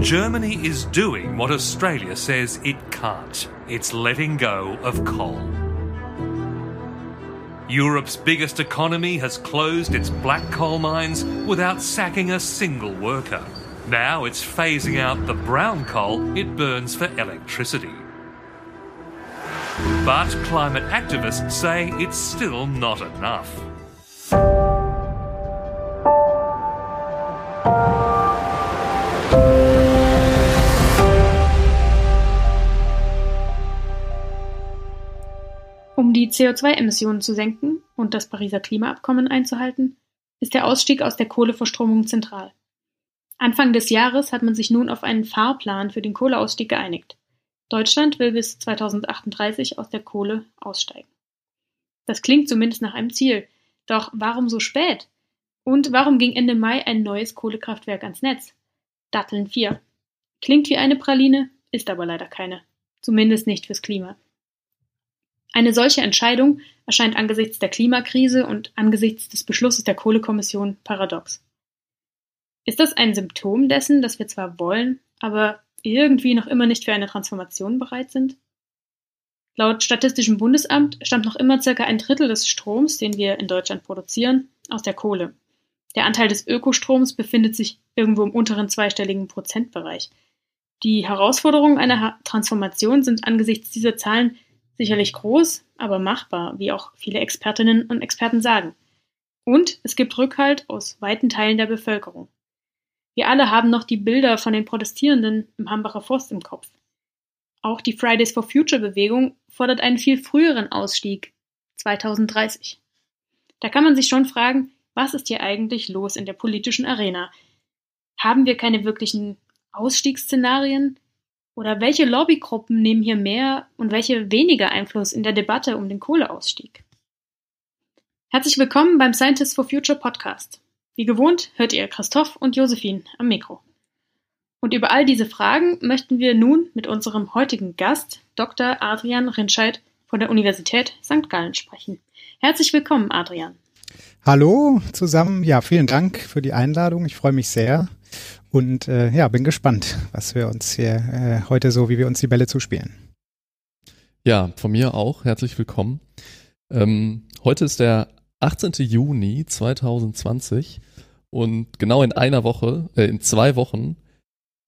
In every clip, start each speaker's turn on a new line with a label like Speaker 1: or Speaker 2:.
Speaker 1: Germany is doing what Australia says it can't. It's letting go of coal. Europe's biggest economy has closed its black coal mines without sacking a single worker. Now it's phasing out the brown coal it burns for electricity. But climate activists say it's still not enough.
Speaker 2: Die CO2-Emissionen zu senken und das Pariser Klimaabkommen einzuhalten, ist der Ausstieg aus der Kohleverstromung zentral. Anfang des Jahres hat man sich nun auf einen Fahrplan für den Kohleausstieg geeinigt. Deutschland will bis 2038 aus der Kohle aussteigen. Das klingt zumindest nach einem Ziel. Doch warum so spät? Und warum ging Ende Mai ein neues Kohlekraftwerk ans Netz? Datteln 4. Klingt wie eine Praline, ist aber leider keine. Zumindest nicht fürs Klima. Eine solche Entscheidung erscheint angesichts der Klimakrise und angesichts des Beschlusses der Kohlekommission paradox. Ist das ein Symptom dessen, dass wir zwar wollen, aber irgendwie noch immer nicht für eine Transformation bereit sind? Laut Statistischem Bundesamt stammt noch immer circa ein Drittel des Stroms, den wir in Deutschland produzieren, aus der Kohle. Der Anteil des Ökostroms befindet sich irgendwo im unteren zweistelligen Prozentbereich. Die Herausforderungen einer Transformation sind angesichts dieser Zahlen sicherlich groß, aber machbar, wie auch viele Expertinnen und Experten sagen. Und es gibt Rückhalt aus weiten Teilen der Bevölkerung. Wir alle haben noch die Bilder von den Protestierenden im Hambacher Forst im Kopf. Auch die Fridays for Future Bewegung fordert einen viel früheren Ausstieg 2030. Da kann man sich schon fragen, was ist hier eigentlich los in der politischen Arena? Haben wir keine wirklichen Ausstiegsszenarien? Oder welche Lobbygruppen nehmen hier mehr und welche weniger Einfluss in der Debatte um den Kohleausstieg? Herzlich willkommen beim Scientists for Future Podcast. Wie gewohnt hört ihr Christoph und Josephine am Mikro. Und über all diese Fragen möchten wir nun mit unserem heutigen Gast, Dr. Adrian Rinscheid von der Universität St. Gallen sprechen. Herzlich willkommen, Adrian.
Speaker 3: Hallo zusammen. Ja, vielen Dank für die Einladung. Ich freue mich sehr und äh, ja, bin gespannt, was wir uns hier äh, heute so, wie wir uns die Bälle zuspielen.
Speaker 4: Ja, von mir auch. Herzlich willkommen. Ähm, heute ist der 18. Juni 2020 und genau in einer Woche, äh, in zwei Wochen,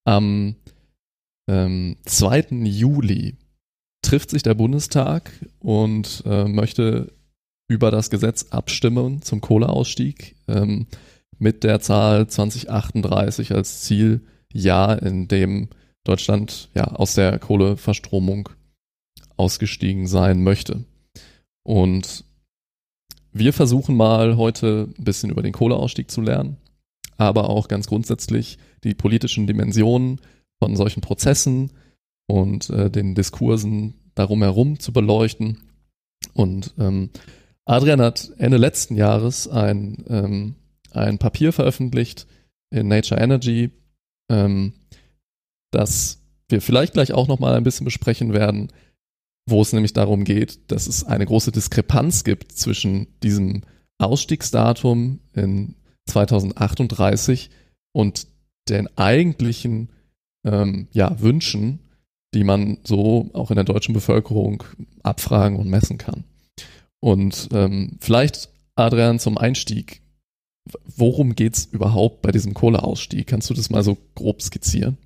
Speaker 4: am ähm, 2. Juli trifft sich der Bundestag und äh, möchte über das Gesetz abstimmen zum Kohleausstieg ähm, mit der Zahl 2038 als Zieljahr, in dem Deutschland ja aus der Kohleverstromung ausgestiegen sein möchte. Und wir versuchen mal heute ein bisschen über den Kohleausstieg zu lernen, aber auch ganz grundsätzlich die politischen Dimensionen von solchen Prozessen und äh, den Diskursen darum herum zu beleuchten. Und ähm, Adrian hat Ende letzten Jahres ein, ähm, ein Papier veröffentlicht in Nature Energy, ähm, das wir vielleicht gleich auch nochmal ein bisschen besprechen werden, wo es nämlich darum geht, dass es eine große Diskrepanz gibt zwischen diesem Ausstiegsdatum in 2038 und den eigentlichen ähm, ja, Wünschen, die man so auch in der deutschen Bevölkerung abfragen und messen kann. Und ähm, vielleicht, Adrian, zum Einstieg, worum geht es überhaupt bei diesem Kohleausstieg? Kannst du das mal so grob skizzieren?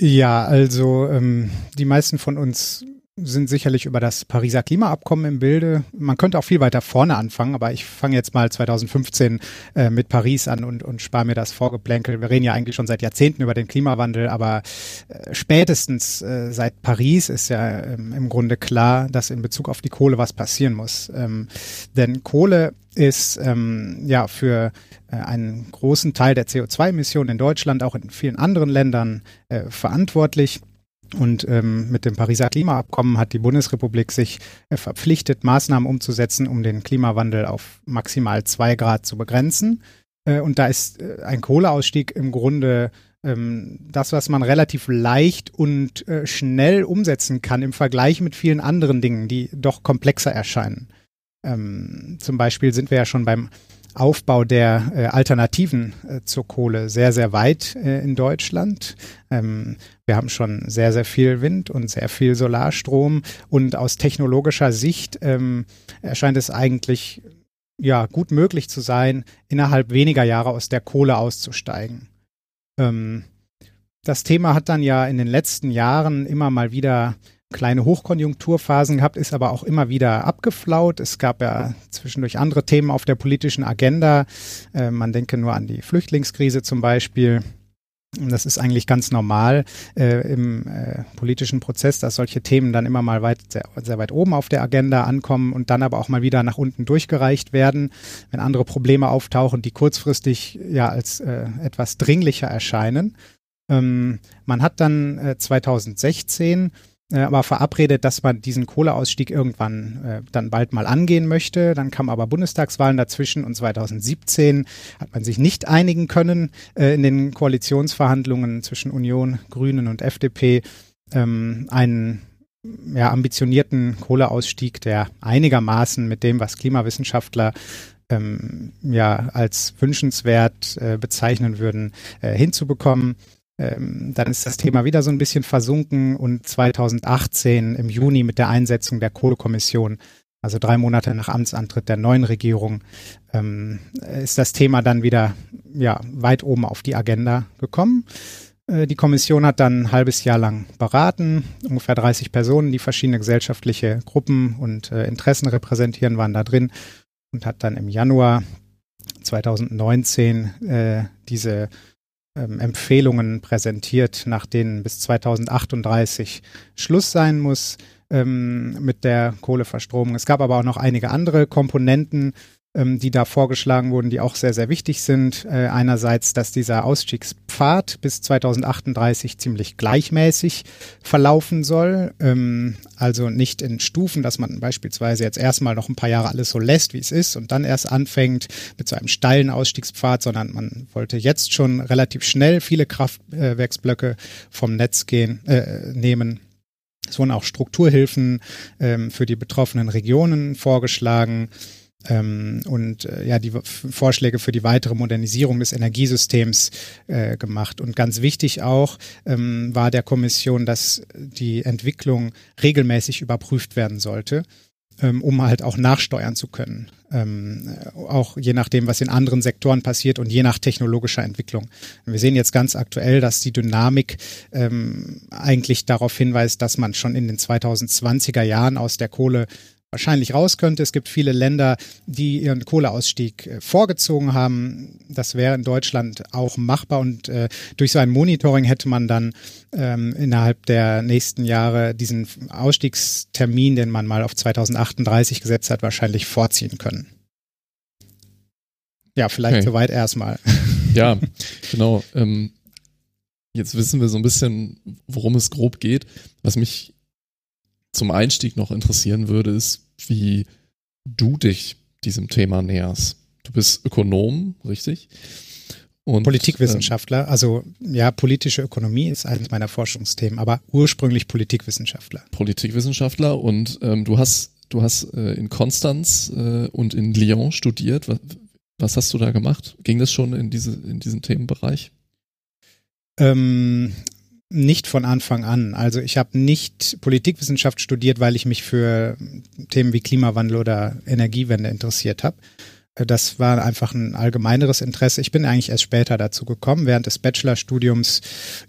Speaker 3: Ja, also ähm, die meisten von uns sind sicherlich über das Pariser Klimaabkommen im Bilde. Man könnte auch viel weiter vorne anfangen, aber ich fange jetzt mal 2015 äh, mit Paris an und, und spare mir das Vorgeplänkel. Wir reden ja eigentlich schon seit Jahrzehnten über den Klimawandel, aber äh, spätestens äh, seit Paris ist ja ähm, im Grunde klar, dass in Bezug auf die Kohle was passieren muss. Ähm, denn Kohle ist ähm, ja für äh, einen großen Teil der CO2-Emissionen in Deutschland, auch in vielen anderen Ländern äh, verantwortlich. Und ähm, mit dem Pariser Klimaabkommen hat die Bundesrepublik sich äh, verpflichtet, Maßnahmen umzusetzen, um den Klimawandel auf maximal zwei Grad zu begrenzen. Äh, und da ist äh, ein Kohleausstieg im Grunde ähm, das, was man relativ leicht und äh, schnell umsetzen kann im Vergleich mit vielen anderen Dingen, die doch komplexer erscheinen. Ähm, zum Beispiel sind wir ja schon beim Aufbau der äh, Alternativen äh, zur Kohle sehr, sehr weit äh, in Deutschland. Ähm, wir haben schon sehr, sehr viel Wind und sehr viel Solarstrom. Und aus technologischer Sicht ähm, erscheint es eigentlich ja gut möglich zu sein, innerhalb weniger Jahre aus der Kohle auszusteigen. Ähm, das Thema hat dann ja in den letzten Jahren immer mal wieder kleine Hochkonjunkturphasen gehabt, ist aber auch immer wieder abgeflaut. Es gab ja zwischendurch andere Themen auf der politischen Agenda. Äh, man denke nur an die Flüchtlingskrise zum Beispiel. Das ist eigentlich ganz normal äh, im äh, politischen Prozess, dass solche Themen dann immer mal weit, sehr, sehr, weit oben auf der Agenda ankommen und dann aber auch mal wieder nach unten durchgereicht werden, wenn andere Probleme auftauchen, die kurzfristig ja als äh, etwas dringlicher erscheinen. Ähm, man hat dann äh, 2016 äh, aber verabredet, dass man diesen Kohleausstieg irgendwann äh, dann bald mal angehen möchte. Dann kamen aber Bundestagswahlen dazwischen und 2017 hat man sich nicht einigen können äh, in den Koalitionsverhandlungen zwischen Union, Grünen und FDP ähm, einen ja, ambitionierten Kohleausstieg, der einigermaßen mit dem, was Klimawissenschaftler ähm, ja als wünschenswert äh, bezeichnen würden, äh, hinzubekommen. Ähm, dann ist das Thema wieder so ein bisschen versunken und 2018 im Juni mit der Einsetzung der Kohlekommission, also drei Monate nach Amtsantritt der neuen Regierung, ähm, ist das Thema dann wieder ja, weit oben auf die Agenda gekommen. Äh, die Kommission hat dann ein halbes Jahr lang beraten. Ungefähr 30 Personen, die verschiedene gesellschaftliche Gruppen und äh, Interessen repräsentieren, waren da drin und hat dann im Januar 2019 äh, diese ähm, Empfehlungen präsentiert, nach denen bis 2038 Schluss sein muss ähm, mit der Kohleverstromung. Es gab aber auch noch einige andere Komponenten, ähm, die da vorgeschlagen wurden, die auch sehr, sehr wichtig sind. Äh, einerseits, dass dieser Ausstiegspfad bis 2038 ziemlich gleichmäßig verlaufen soll. Ähm, also nicht in Stufen, dass man beispielsweise jetzt erstmal noch ein paar Jahre alles so lässt, wie es ist und dann erst anfängt mit so einem steilen Ausstiegspfad, sondern man wollte jetzt schon relativ schnell viele Kraftwerksblöcke vom Netz gehen, äh, nehmen. Es wurden auch Strukturhilfen ähm, für die betroffenen Regionen vorgeschlagen ähm, und äh, ja die Vorschläge für die weitere Modernisierung des Energiesystems äh, gemacht. Und ganz wichtig auch ähm, war der Kommission, dass die Entwicklung regelmäßig überprüft werden sollte, ähm, um halt auch nachsteuern zu können. Ähm, auch je nachdem, was in anderen Sektoren passiert und je nach technologischer Entwicklung. Wir sehen jetzt ganz aktuell, dass die Dynamik ähm, eigentlich darauf hinweist, dass man schon in den 2020er Jahren aus der Kohle wahrscheinlich raus könnte. Es gibt viele Länder, die ihren Kohleausstieg äh, vorgezogen haben. Das wäre in Deutschland auch machbar und äh, durch so ein Monitoring hätte man dann ähm, innerhalb der nächsten Jahre diesen Ausstiegstermin, den man mal auf 2038 gesetzt hat, wahrscheinlich vorziehen können. Ja, vielleicht okay. soweit erstmal.
Speaker 4: Ja, genau. Ähm, jetzt wissen wir so ein bisschen, worum es grob geht. Was mich zum Einstieg noch interessieren würde, ist, wie du dich diesem Thema näherst. Du bist Ökonom, richtig?
Speaker 3: Und, Politikwissenschaftler, also ja, politische Ökonomie ist eines meiner Forschungsthemen, aber ursprünglich Politikwissenschaftler.
Speaker 4: Politikwissenschaftler und ähm, du hast du hast äh, in Konstanz äh, und in Lyon studiert. Was, was, hast du da gemacht? Ging das schon in diese in diesen Themenbereich?
Speaker 3: Ähm, nicht von Anfang an. Also ich habe nicht Politikwissenschaft studiert, weil ich mich für Themen wie Klimawandel oder Energiewende interessiert habe. Das war einfach ein allgemeineres Interesse. Ich bin eigentlich erst später dazu gekommen. Während des Bachelorstudiums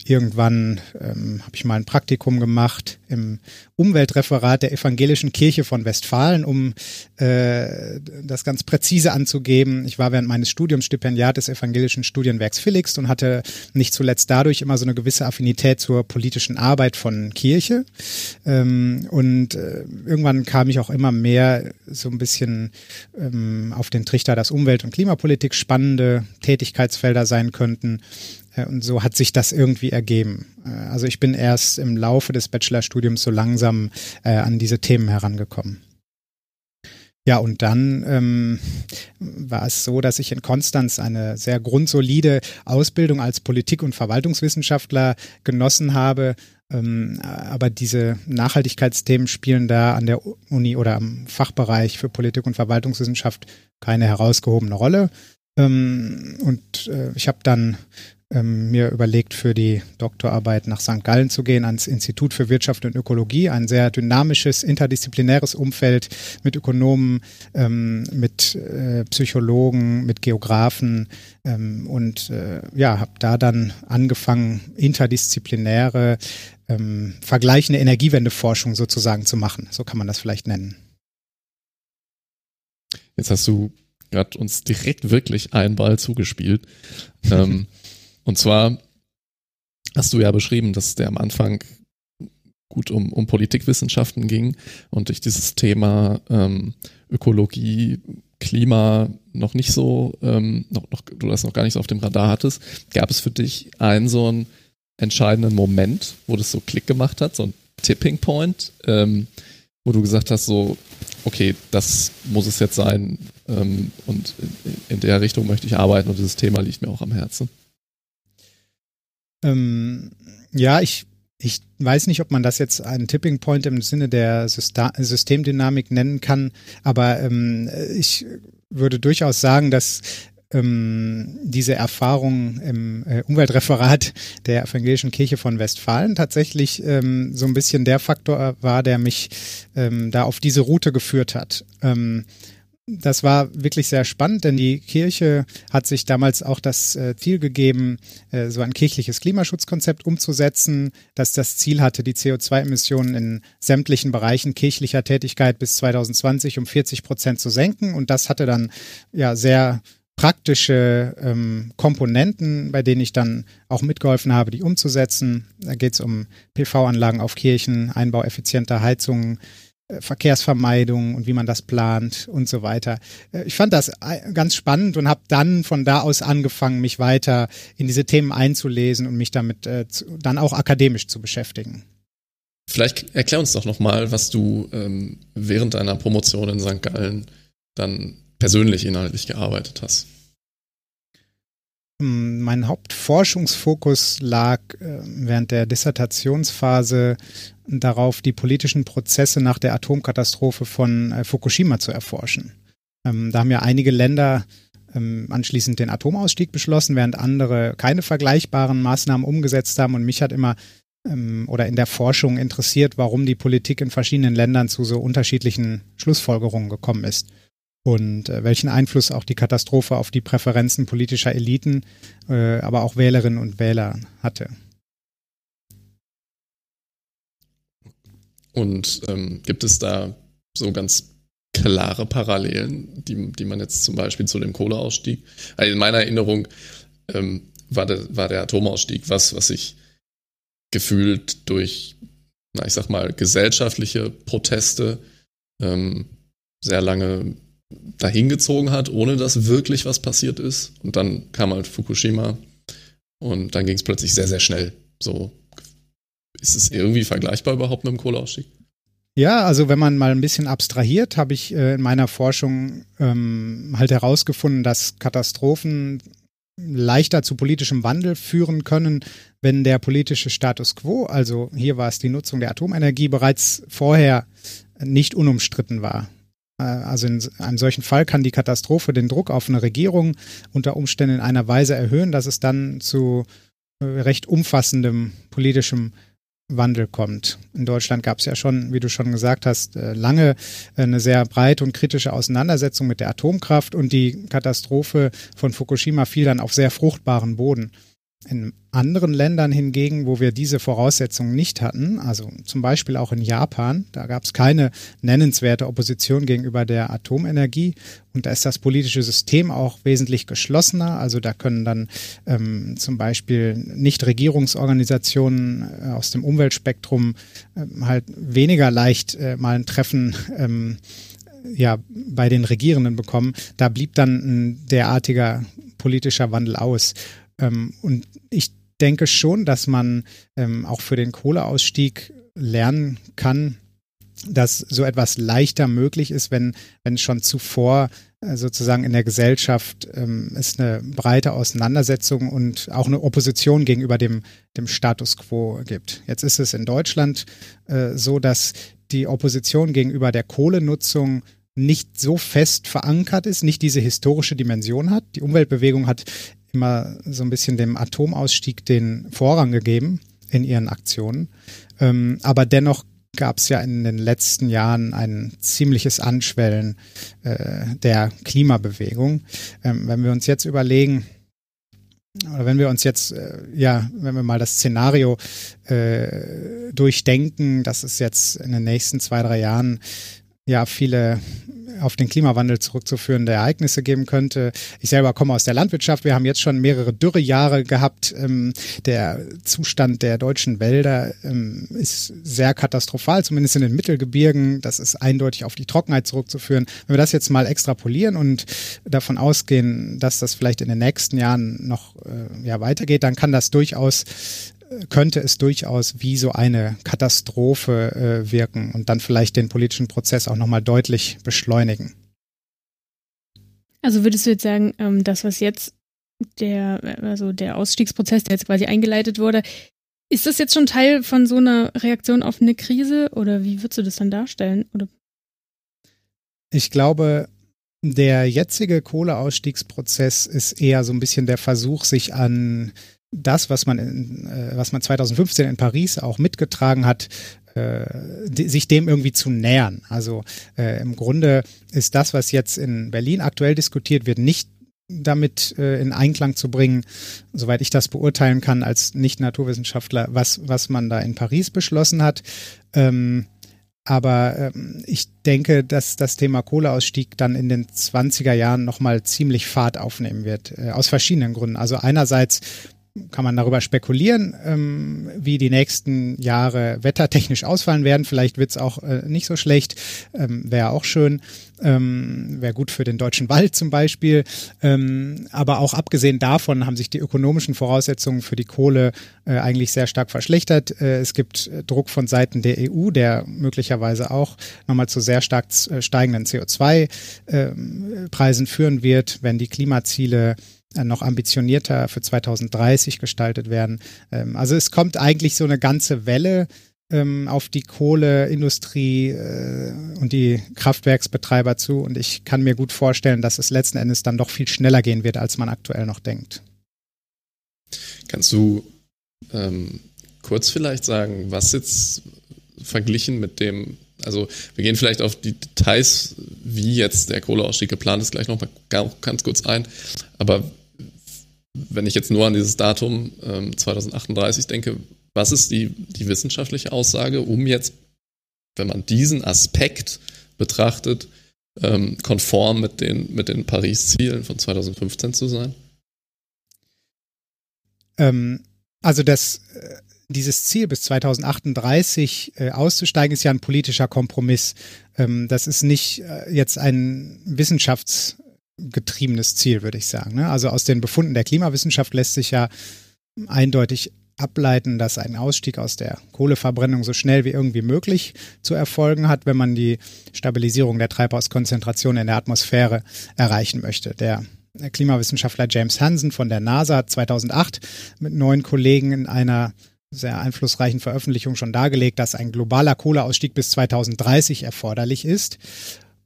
Speaker 3: irgendwann ähm, habe ich mal ein Praktikum gemacht im Umweltreferat der Evangelischen Kirche von Westfalen, um äh, das ganz präzise anzugeben. Ich war während meines Studiums Stipendiat des Evangelischen Studienwerks Felix und hatte nicht zuletzt dadurch immer so eine gewisse Affinität zur politischen Arbeit von Kirche. Ähm, und äh, irgendwann kam ich auch immer mehr so ein bisschen ähm, auf den Trichter, dass Umwelt- und Klimapolitik spannende Tätigkeitsfelder sein könnten. Äh, und so hat sich das irgendwie ergeben. Äh, also ich bin erst im Laufe des Bachelorstudiums so langsam äh, an diese Themen herangekommen. Ja, und dann ähm, war es so, dass ich in Konstanz eine sehr grundsolide Ausbildung als Politik- und Verwaltungswissenschaftler genossen habe. Ähm, aber diese Nachhaltigkeitsthemen spielen da an der Uni oder am Fachbereich für Politik und Verwaltungswissenschaft keine herausgehobene Rolle. Ähm, und äh, ich habe dann ähm, mir überlegt, für die Doktorarbeit nach St. Gallen zu gehen, ans Institut für Wirtschaft und Ökologie, ein sehr dynamisches, interdisziplinäres Umfeld mit Ökonomen, ähm, mit äh, Psychologen, mit Geografen ähm, und äh, ja, habe da dann angefangen, interdisziplinäre, ähm, vergleichende Energiewendeforschung sozusagen zu machen. So kann man das vielleicht nennen.
Speaker 4: Jetzt hast du gerade uns direkt wirklich einen Ball zugespielt. ähm, und zwar hast du ja beschrieben, dass der am Anfang gut um, um Politikwissenschaften ging und dich dieses Thema ähm, Ökologie, Klima noch nicht so, ähm, noch, noch, du das noch gar nicht so auf dem Radar hattest. Gab es für dich einen so einen entscheidenden Moment, wo das so Klick gemacht hat, so ein Tipping Point, ähm, wo du gesagt hast, so, okay, das muss es jetzt sein ähm, und in, in der Richtung möchte ich arbeiten und dieses Thema liegt mir auch am Herzen?
Speaker 3: Ähm, ja, ich, ich weiß nicht, ob man das jetzt einen Tipping Point im Sinne der Systemdynamik nennen kann, aber ähm, ich würde durchaus sagen, dass ähm, diese Erfahrung im äh, Umweltreferat der Evangelischen Kirche von Westfalen tatsächlich ähm, so ein bisschen der Faktor war, der mich ähm, da auf diese Route geführt hat. Ähm, das war wirklich sehr spannend, denn die Kirche hat sich damals auch das äh, Ziel gegeben, äh, so ein kirchliches Klimaschutzkonzept umzusetzen, das das Ziel hatte, die CO2-Emissionen in sämtlichen Bereichen kirchlicher Tätigkeit bis 2020 um 40 Prozent zu senken. Und das hatte dann ja sehr praktische ähm, Komponenten, bei denen ich dann auch mitgeholfen habe, die umzusetzen. Da geht es um PV-Anlagen auf Kirchen, Einbau effizienter Heizungen, Verkehrsvermeidung und wie man das plant und so weiter. Äh, ich fand das äh, ganz spannend und habe dann von da aus angefangen, mich weiter in diese Themen einzulesen und mich damit äh, dann auch akademisch zu beschäftigen.
Speaker 4: Vielleicht erklär uns doch nochmal, was du ähm, während deiner Promotion in St. Gallen dann persönlich inhaltlich gearbeitet hast.
Speaker 3: Hm, mein Hauptforschungsfokus lag äh, während der Dissertationsphase darauf, die politischen Prozesse nach der Atomkatastrophe von äh, Fukushima zu erforschen. Ähm, da haben ja einige Länder ähm, anschließend den Atomausstieg beschlossen, während andere keine vergleichbaren Maßnahmen umgesetzt haben. Und mich hat immer ähm, oder in der Forschung interessiert, warum die Politik in verschiedenen Ländern zu so unterschiedlichen Schlussfolgerungen gekommen ist und äh, welchen Einfluss auch die Katastrophe auf die Präferenzen politischer Eliten, äh, aber auch Wählerinnen und Wähler hatte.
Speaker 4: Und ähm, gibt es da so ganz klare Parallelen, die, die man jetzt zum Beispiel zu dem Kohleausstieg, also in meiner Erinnerung ähm, war, der, war der Atomausstieg was, was sich gefühlt durch, na, ich sag mal, gesellschaftliche Proteste ähm, sehr lange dahingezogen hat, ohne dass wirklich was passiert ist. Und dann kam halt Fukushima und dann ging es plötzlich sehr, sehr schnell. So ist es irgendwie vergleichbar überhaupt mit dem Kohleausstieg?
Speaker 3: Ja, also wenn man mal ein bisschen abstrahiert, habe ich äh, in meiner Forschung ähm, halt herausgefunden, dass Katastrophen leichter zu politischem Wandel führen können, wenn der politische Status quo, also hier war es die Nutzung der Atomenergie, bereits vorher nicht unumstritten war. Äh, also in einem solchen Fall kann die Katastrophe den Druck auf eine Regierung unter Umständen in einer Weise erhöhen, dass es dann zu äh, recht umfassendem politischem Wandel kommt. In Deutschland gab es ja schon, wie du schon gesagt hast, äh, lange eine sehr breite und kritische Auseinandersetzung mit der Atomkraft und die Katastrophe von Fukushima fiel dann auf sehr fruchtbaren Boden. In anderen Ländern hingegen, wo wir diese Voraussetzungen nicht hatten, also zum Beispiel auch in Japan, da gab es keine nennenswerte Opposition gegenüber der Atomenergie und da ist das politische System auch wesentlich geschlossener. Also da können dann ähm, zum Beispiel Nichtregierungsorganisationen äh, aus dem Umweltspektrum äh, halt weniger leicht äh, mal ein Treffen ähm, ja, bei den Regierenden bekommen. Da blieb dann ein derartiger politischer Wandel aus. Ähm, und ich denke schon, dass man ähm, auch für den Kohleausstieg lernen kann, dass so etwas leichter möglich ist, wenn, wenn schon zuvor äh, sozusagen in der Gesellschaft ähm, es eine breite Auseinandersetzung und auch eine Opposition gegenüber dem, dem Status quo gibt. Jetzt ist es in Deutschland äh, so, dass die Opposition gegenüber der Kohlenutzung nicht so fest verankert ist, nicht diese historische Dimension hat. Die Umweltbewegung hat immer so ein bisschen dem Atomausstieg den Vorrang gegeben in ihren Aktionen. Ähm, aber dennoch gab es ja in den letzten Jahren ein ziemliches Anschwellen äh, der Klimabewegung. Ähm, wenn wir uns jetzt überlegen, oder wenn wir uns jetzt, äh, ja, wenn wir mal das Szenario äh, durchdenken, dass es jetzt in den nächsten zwei, drei Jahren ja viele auf den Klimawandel zurückzuführende Ereignisse geben könnte. Ich selber komme aus der Landwirtschaft. Wir haben jetzt schon mehrere Dürrejahre gehabt. Ähm, der Zustand der deutschen Wälder ähm, ist sehr katastrophal, zumindest in den Mittelgebirgen. Das ist eindeutig auf die Trockenheit zurückzuführen. Wenn wir das jetzt mal extrapolieren und davon ausgehen, dass das vielleicht in den nächsten Jahren noch äh, weitergeht, dann kann das durchaus könnte es durchaus wie so eine Katastrophe äh, wirken und dann vielleicht den politischen Prozess auch nochmal deutlich beschleunigen.
Speaker 2: Also würdest du jetzt sagen, ähm, das, was jetzt der, also der Ausstiegsprozess, der jetzt quasi eingeleitet wurde, ist das jetzt schon Teil von so einer Reaktion auf eine Krise oder wie würdest du das dann darstellen? Oder?
Speaker 3: Ich glaube, der jetzige Kohleausstiegsprozess ist eher so ein bisschen der Versuch, sich an das, was man, in, äh, was man 2015 in Paris auch mitgetragen hat, äh, sich dem irgendwie zu nähern. Also äh, im Grunde ist das, was jetzt in Berlin aktuell diskutiert wird, nicht damit äh, in Einklang zu bringen, soweit ich das beurteilen kann als Nicht-Naturwissenschaftler, was, was man da in Paris beschlossen hat. Ähm, aber ähm, ich denke, dass das Thema Kohleausstieg dann in den 20er Jahren nochmal ziemlich Fahrt aufnehmen wird, äh, aus verschiedenen Gründen. Also einerseits kann man darüber spekulieren, ähm, wie die nächsten Jahre wettertechnisch ausfallen werden. Vielleicht wird es auch äh, nicht so schlecht, ähm, wäre auch schön, ähm, wäre gut für den deutschen Wald zum Beispiel. Ähm, aber auch abgesehen davon haben sich die ökonomischen Voraussetzungen für die Kohle äh, eigentlich sehr stark verschlechtert. Äh, es gibt äh, Druck von Seiten der EU, der möglicherweise auch nochmal zu sehr stark äh, steigenden CO2-Preisen ähm, führen wird, wenn die Klimaziele noch ambitionierter für 2030 gestaltet werden. Ähm, also es kommt eigentlich so eine ganze Welle ähm, auf die Kohleindustrie äh, und die Kraftwerksbetreiber zu und ich kann mir gut vorstellen, dass es letzten Endes dann doch viel schneller gehen wird, als man aktuell noch denkt.
Speaker 4: Kannst du ähm, kurz vielleicht sagen, was jetzt verglichen mit dem also wir gehen vielleicht auf die Details, wie jetzt der Kohleausstieg geplant ist, gleich noch mal ganz kurz ein. Aber wenn ich jetzt nur an dieses Datum ähm, 2038 denke, was ist die, die wissenschaftliche Aussage, um jetzt, wenn man diesen Aspekt betrachtet, ähm, konform mit den, mit den Paris-Zielen von 2015 zu sein?
Speaker 3: Ähm, also das, äh, dieses Ziel bis 2038 äh, auszusteigen ist ja ein politischer Kompromiss. Ähm, das ist nicht äh, jetzt ein Wissenschafts getriebenes Ziel, würde ich sagen. Ne? Also aus den Befunden der Klimawissenschaft lässt sich ja eindeutig ableiten, dass ein Ausstieg aus der Kohleverbrennung so schnell wie irgendwie möglich zu erfolgen hat, wenn man die Stabilisierung der Treibhauskonzentration in der Atmosphäre erreichen möchte. Der Klimawissenschaftler James Hansen von der NASA hat 2008 mit neun Kollegen in einer sehr einflussreichen Veröffentlichung schon dargelegt, dass ein globaler Kohleausstieg bis 2030 erforderlich ist.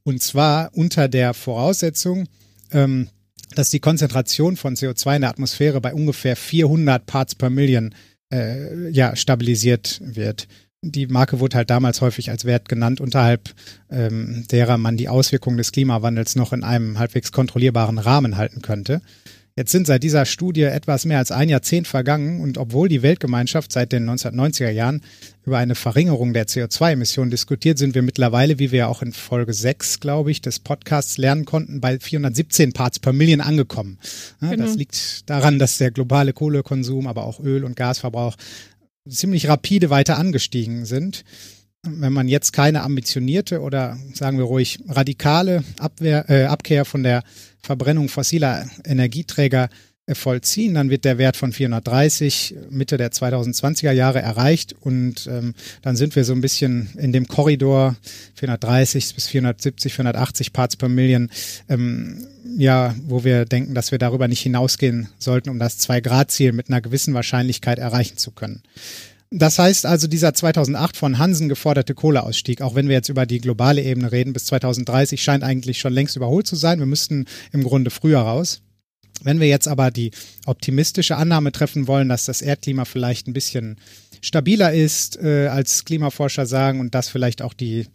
Speaker 3: Und zwar unter der Voraussetzung, ähm, dass die Konzentration von CO2 in der Atmosphäre bei ungefähr 400 Parts per Million äh, ja, stabilisiert wird. Die Marke wurde halt damals häufig als Wert genannt, unterhalb ähm, derer man die Auswirkungen des Klimawandels noch in einem halbwegs kontrollierbaren Rahmen halten könnte. Jetzt sind seit dieser Studie etwas mehr als ein Jahrzehnt vergangen und obwohl die Weltgemeinschaft seit den 1990er Jahren über eine Verringerung der CO2-Emissionen diskutiert, sind wir mittlerweile, wie wir auch in Folge 6, glaube ich, des Podcasts lernen konnten, bei 417 Parts per Million angekommen. Ja, genau. Das liegt daran, dass der globale Kohlekonsum, aber auch Öl- und Gasverbrauch ziemlich rapide weiter angestiegen sind wenn man jetzt keine ambitionierte oder sagen wir ruhig radikale Abwehr, äh, Abkehr von der Verbrennung fossiler Energieträger äh, vollziehen, dann wird der Wert von 430 Mitte der 2020er Jahre erreicht und ähm, dann sind wir so ein bisschen in dem Korridor 430 bis 470, 480 Parts per Million, ähm, ja, wo wir denken, dass wir darüber nicht hinausgehen sollten, um das 2-Grad-Ziel mit einer gewissen Wahrscheinlichkeit erreichen zu können. Das heißt also, dieser 2008 von Hansen geforderte Kohleausstieg, auch wenn wir jetzt über die globale Ebene reden, bis 2030 scheint eigentlich schon längst überholt zu sein. Wir müssten im Grunde früher raus. Wenn wir jetzt aber die optimistische Annahme treffen wollen, dass das Erdklima vielleicht ein bisschen stabiler ist, äh, als Klimaforscher sagen, und dass vielleicht auch die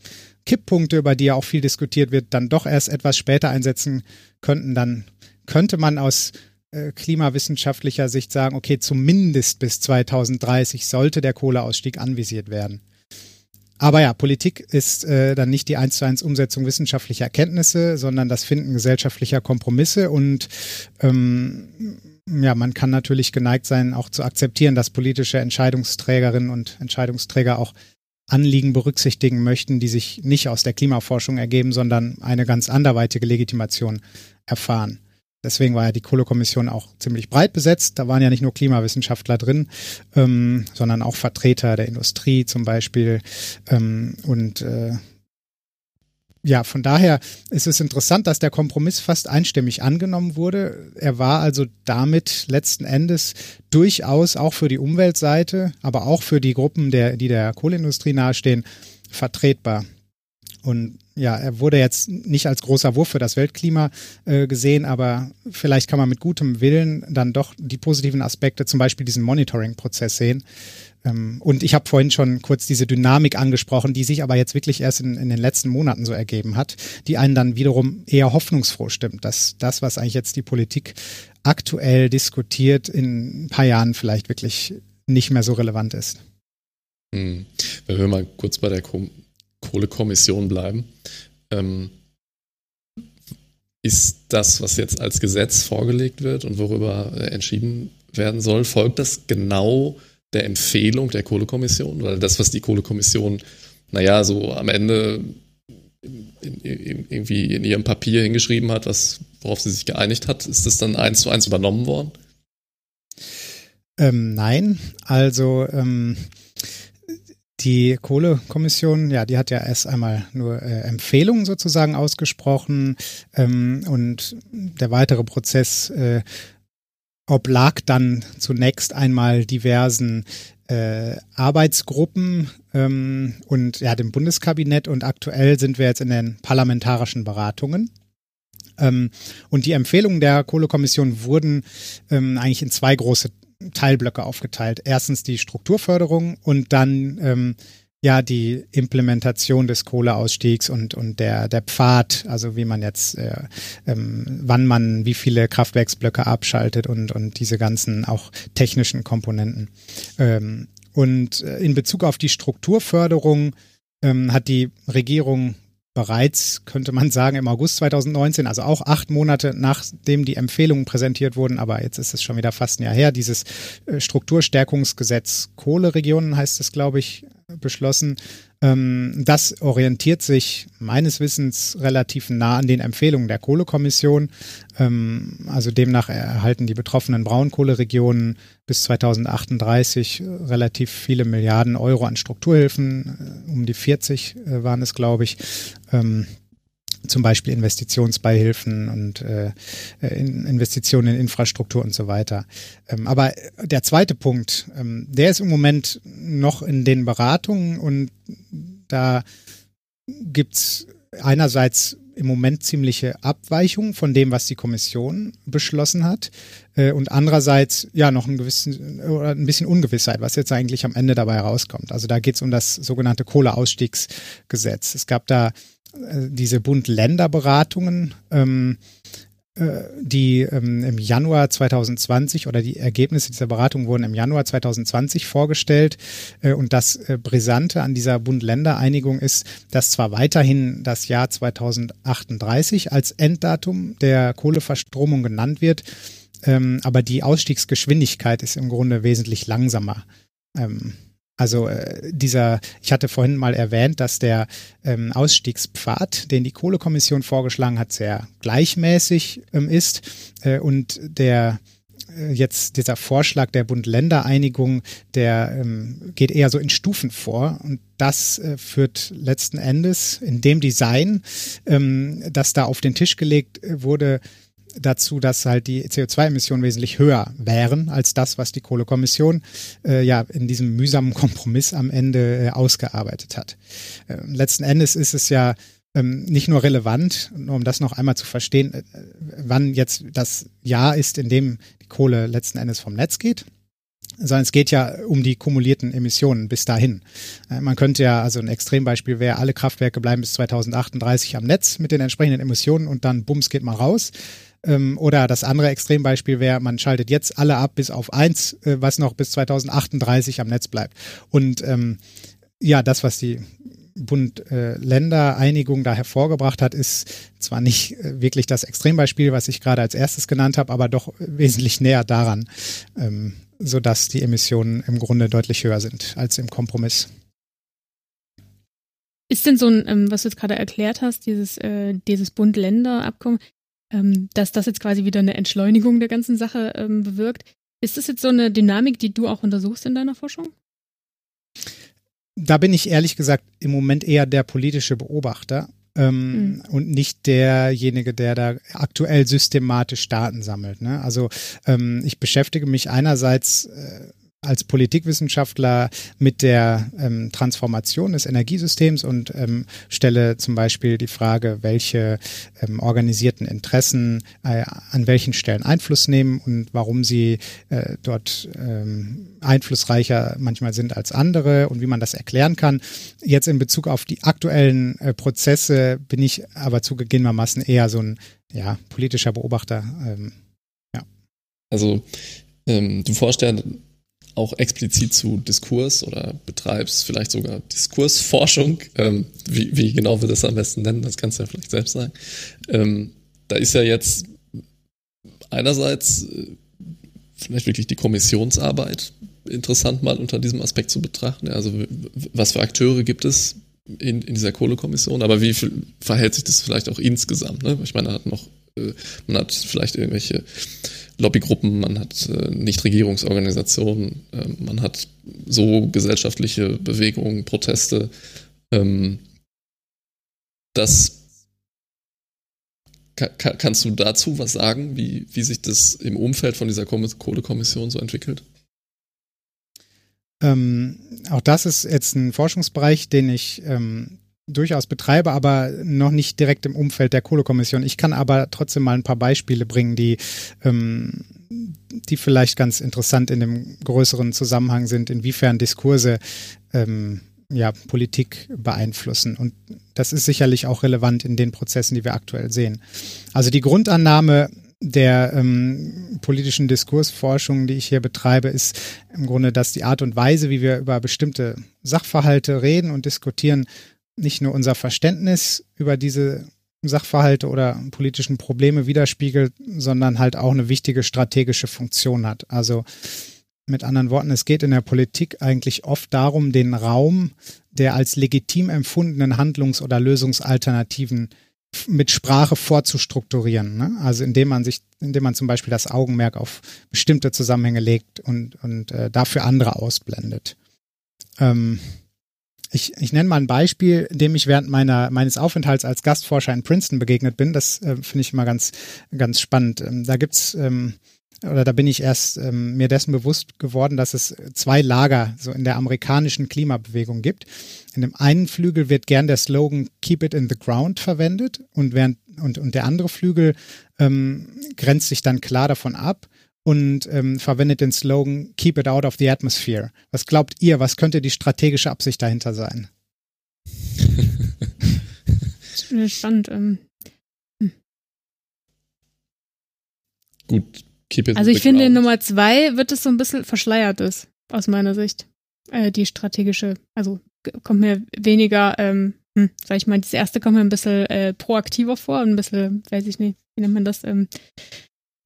Speaker 3: Kipppunkte, über die ja auch viel diskutiert wird, dann doch erst etwas später einsetzen könnten, dann könnte man aus äh, klimawissenschaftlicher Sicht sagen, okay, zumindest bis 2030 sollte der Kohleausstieg anvisiert werden. Aber ja, Politik ist äh, dann nicht die eins zu eins Umsetzung wissenschaftlicher Erkenntnisse, sondern das Finden gesellschaftlicher Kompromisse und ähm, ja, man kann natürlich geneigt sein, auch zu akzeptieren, dass politische Entscheidungsträgerinnen und Entscheidungsträger auch Anliegen berücksichtigen möchten, die sich nicht aus der Klimaforschung ergeben, sondern eine ganz anderweitige Legitimation erfahren. Deswegen war ja die Kohlekommission auch ziemlich breit besetzt. Da waren ja nicht nur Klimawissenschaftler drin, ähm, sondern auch Vertreter der Industrie zum Beispiel. Ähm, und äh, ja, von daher ist es interessant, dass der Kompromiss fast einstimmig angenommen wurde. Er war also damit letzten Endes durchaus auch für die Umweltseite, aber auch für die Gruppen, der, die der Kohleindustrie nahestehen, vertretbar. Und ja, er wurde jetzt nicht als großer Wurf für das Weltklima äh, gesehen, aber vielleicht kann man mit gutem Willen dann doch die positiven Aspekte, zum Beispiel diesen Monitoring-Prozess sehen. Ähm, und ich habe vorhin schon kurz diese Dynamik angesprochen, die sich aber jetzt wirklich erst in, in den letzten Monaten so ergeben hat, die einen dann wiederum eher hoffnungsfroh stimmt, dass das, was eigentlich jetzt die Politik aktuell diskutiert, in ein paar Jahren vielleicht wirklich nicht mehr so relevant ist.
Speaker 4: Hm. Wenn wir mal kurz bei der Kohlekommission bleiben. Ähm, ist das, was jetzt als Gesetz vorgelegt wird und worüber äh, entschieden werden soll, folgt das genau der Empfehlung der Kohlekommission? Weil das, was die Kohlekommission, naja, so am Ende in, in, irgendwie in ihrem Papier hingeschrieben hat, was, worauf sie sich geeinigt hat, ist das dann eins zu eins übernommen worden?
Speaker 3: Ähm, nein, also ähm, die Kohlekommission, ja, die hat ja erst einmal nur äh, Empfehlungen sozusagen ausgesprochen ähm, und der weitere Prozess äh, oblag dann zunächst einmal diversen äh, Arbeitsgruppen ähm, und ja dem Bundeskabinett und aktuell sind wir jetzt in den parlamentarischen Beratungen. Ähm, und die Empfehlungen der Kohlekommission wurden ähm, eigentlich in zwei große Teilblöcke aufgeteilt. Erstens die Strukturförderung und dann ähm, ja die Implementation des Kohleausstiegs und und der der Pfad, also wie man jetzt äh, ähm, wann man wie viele Kraftwerksblöcke abschaltet und und diese ganzen auch technischen Komponenten. Ähm, und äh, in Bezug auf die Strukturförderung ähm, hat die Regierung bereits, könnte man sagen, im August 2019, also auch acht Monate nachdem die Empfehlungen präsentiert wurden, aber jetzt ist es schon wieder fast ein Jahr her, dieses äh, Strukturstärkungsgesetz Kohleregionen heißt es, glaube ich, beschlossen. Ähm, das orientiert sich meines Wissens relativ nah an den Empfehlungen der Kohlekommission. Ähm, also demnach erhalten die betroffenen Braunkohleregionen bis 2038 relativ viele Milliarden Euro an Strukturhilfen. Äh, um die 40 äh, waren es, glaube ich. Ähm, zum Beispiel Investitionsbeihilfen und äh, Investitionen in Infrastruktur und so weiter. Ähm, aber der zweite Punkt, ähm, der ist im Moment noch in den Beratungen und da gibt's einerseits im Moment ziemliche Abweichungen von dem, was die Kommission beschlossen hat. Äh, und andererseits ja noch ein, gewissen, oder ein bisschen Ungewissheit, was jetzt eigentlich am Ende dabei rauskommt. Also da geht es um das sogenannte Kohleausstiegsgesetz. Es gab da äh, diese Bund-Länder-Beratungen, ähm, äh, die ähm, im Januar 2020 oder die Ergebnisse dieser Beratung wurden im Januar 2020 vorgestellt. Äh, und das äh, Brisante an dieser Bund-Länder-Einigung ist, dass zwar weiterhin das Jahr 2038 als Enddatum der Kohleverstromung genannt wird, ähm, aber die Ausstiegsgeschwindigkeit ist im Grunde wesentlich langsamer. Ähm, also äh, dieser, ich hatte vorhin mal erwähnt, dass der ähm, Ausstiegspfad, den die Kohlekommission vorgeschlagen hat, sehr gleichmäßig ähm, ist. Äh, und der äh, jetzt dieser Vorschlag der Bund-Länder-Einigung, der ähm, geht eher so in Stufen vor. Und das äh, führt letzten Endes in dem Design, ähm, das da auf den Tisch gelegt äh, wurde, dazu, dass halt die CO2-Emissionen wesentlich höher wären als das, was die Kohlekommission äh, ja in diesem mühsamen Kompromiss am Ende äh, ausgearbeitet hat. Äh, letzten Endes ist es ja ähm, nicht nur relevant, nur um das noch einmal zu verstehen, äh, wann jetzt das Jahr ist, in dem die Kohle letzten Endes vom Netz geht, sondern es geht ja um die kumulierten Emissionen bis dahin. Äh, man könnte ja, also ein Extrembeispiel wäre, alle Kraftwerke bleiben bis 2038 am Netz mit den entsprechenden Emissionen und dann bums geht man raus. Ähm, oder das andere Extrembeispiel wäre, man schaltet jetzt alle ab bis auf eins, äh, was noch bis 2038 am Netz bleibt. Und ähm, ja, das, was die Bund-Länder-Einigung da hervorgebracht hat, ist zwar nicht äh, wirklich das Extrembeispiel, was ich gerade als erstes genannt habe, aber doch wesentlich näher daran, ähm, sodass die Emissionen im Grunde deutlich höher sind als im Kompromiss.
Speaker 2: Ist denn so ein, ähm, was du jetzt gerade erklärt hast, dieses, äh, dieses Bund-Länder-Abkommen, ähm, dass das jetzt quasi wieder eine Entschleunigung der ganzen Sache ähm, bewirkt. Ist das jetzt so eine Dynamik, die du auch untersuchst in deiner Forschung?
Speaker 3: Da bin ich ehrlich gesagt im Moment eher der politische Beobachter ähm, mhm. und nicht derjenige, der da aktuell systematisch Daten sammelt. Ne? Also ähm, ich beschäftige mich einerseits äh, als Politikwissenschaftler mit der ähm, Transformation des Energiesystems und ähm, stelle zum Beispiel die Frage, welche ähm, organisierten Interessen äh, an welchen Stellen Einfluss nehmen und warum sie äh, dort ähm, einflussreicher manchmal sind als andere und wie man das erklären kann. Jetzt in Bezug auf die aktuellen äh, Prozesse bin ich aber zugegebenermaßen eher so ein ja, politischer Beobachter. Ähm, ja.
Speaker 4: Also ähm, du forschst ja auch explizit zu Diskurs oder betreibst vielleicht sogar Diskursforschung. Ähm, wie, wie, genau wir das am besten nennen, das kannst du ja vielleicht selbst sagen. Ähm, da ist ja jetzt einerseits äh, vielleicht wirklich die Kommissionsarbeit interessant mal unter diesem Aspekt zu betrachten. Also was für Akteure gibt es in, in dieser Kohlekommission, aber wie viel verhält sich das vielleicht auch insgesamt? Ne? Ich meine, man hat noch, äh, man hat vielleicht irgendwelche Lobbygruppen, man hat äh, Nichtregierungsorganisationen, äh, man hat so gesellschaftliche Bewegungen, Proteste. Ähm, das kann, kannst du dazu was sagen, wie, wie sich das im Umfeld von dieser Kohlekommission so entwickelt?
Speaker 3: Ähm, auch das ist jetzt ein Forschungsbereich, den ich ähm, durchaus betreibe, aber noch nicht direkt im Umfeld der Kohlekommission. Ich kann aber trotzdem mal ein paar Beispiele bringen, die, ähm, die vielleicht ganz interessant in dem größeren Zusammenhang sind, inwiefern Diskurse ähm, ja, Politik beeinflussen. Und das ist sicherlich auch relevant in den Prozessen, die wir aktuell sehen. Also die Grundannahme der ähm, politischen Diskursforschung, die ich hier betreibe, ist im Grunde, dass die Art und Weise, wie wir über bestimmte Sachverhalte reden und diskutieren, nicht nur unser Verständnis über diese Sachverhalte oder politischen Probleme widerspiegelt, sondern halt auch eine wichtige strategische Funktion hat. Also mit anderen Worten, es geht in der Politik eigentlich oft darum, den Raum der als legitim empfundenen Handlungs- oder Lösungsalternativen mit Sprache vorzustrukturieren. Ne? Also indem man sich, indem man zum Beispiel das Augenmerk auf bestimmte Zusammenhänge legt und, und äh, dafür andere ausblendet. Ähm, ich, ich nenne mal ein Beispiel, dem ich während meiner, meines Aufenthalts als Gastforscher in Princeton begegnet bin. Das äh, finde ich immer ganz, ganz spannend. Ähm, da gibt's ähm, oder da bin ich erst ähm, mir dessen bewusst geworden, dass es zwei Lager so in der amerikanischen Klimabewegung gibt. In dem einen Flügel wird gern der Slogan Keep it in the ground verwendet und während und, und der andere Flügel ähm, grenzt sich dann klar davon ab und ähm, verwendet den Slogan Keep it out of the atmosphere. Was glaubt ihr, was könnte die strategische Absicht dahinter sein?
Speaker 2: Spannend. Ähm. Hm.
Speaker 4: Gut, keep it
Speaker 2: Also ich finde, in Nummer zwei wird es so ein bisschen verschleiert ist, aus meiner Sicht. Äh, die strategische, also kommt mir weniger, ähm, hm, sag ich mal, das erste kommt mir ein bisschen äh, proaktiver vor und ein bisschen, weiß ich nicht, wie nennt man das, ähm,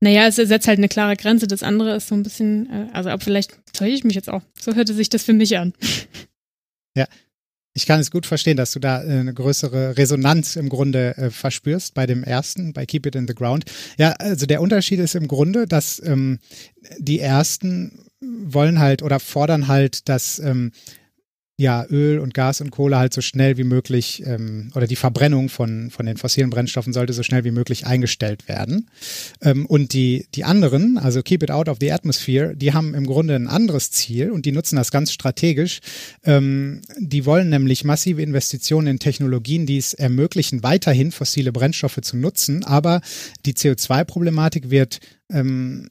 Speaker 2: naja, es setzt halt eine klare Grenze. Das andere ist so ein bisschen, äh, also aber vielleicht täusche ich mich jetzt auch. So hörte sich das für mich an.
Speaker 3: Ja. Ich kann es gut verstehen, dass du da äh, eine größere Resonanz im Grunde äh, verspürst bei dem ersten, bei Keep It in the Ground. Ja, also der Unterschied ist im Grunde, dass ähm, die ersten wollen halt oder fordern halt, dass ähm, ja, Öl und Gas und Kohle halt so schnell wie möglich ähm, oder die Verbrennung von, von den fossilen Brennstoffen sollte so schnell wie möglich eingestellt werden. Ähm, und die, die anderen, also Keep It Out of the Atmosphere, die haben im Grunde ein anderes Ziel und die nutzen das ganz strategisch. Ähm, die wollen nämlich massive Investitionen in Technologien, die es ermöglichen, weiterhin fossile Brennstoffe zu nutzen, aber die CO2-Problematik wird ähm,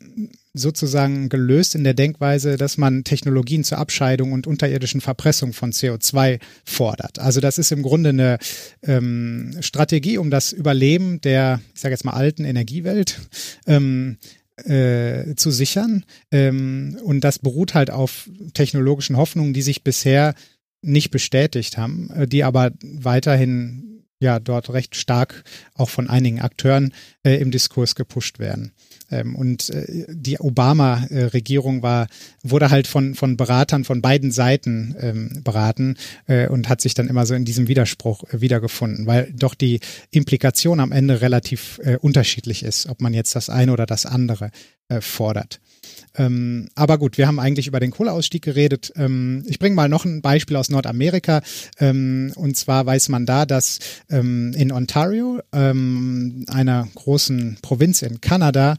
Speaker 3: sozusagen gelöst in der Denkweise, dass man Technologien zur Abscheidung und unterirdischen Verpressung von CO2 fordert. Also das ist im Grunde eine ähm, Strategie, um das Überleben der, ich sage jetzt mal, alten Energiewelt ähm, äh, zu sichern. Ähm, und das beruht halt auf technologischen Hoffnungen, die sich bisher nicht bestätigt haben, äh, die aber weiterhin ja dort recht stark auch von einigen Akteuren äh, im Diskurs gepusht werden. Ähm, und äh, die Obama-Regierung war, wurde halt von, von Beratern von beiden Seiten ähm, beraten äh, und hat sich dann immer so in diesem Widerspruch äh, wiedergefunden, weil doch die Implikation am Ende relativ äh, unterschiedlich ist, ob man jetzt das eine oder das andere äh, fordert. Ähm, aber gut, wir haben eigentlich über den Kohleausstieg geredet. Ähm, ich bringe mal noch ein Beispiel aus Nordamerika. Ähm, und zwar weiß man da, dass ähm, in Ontario, ähm, einer großen Provinz in Kanada,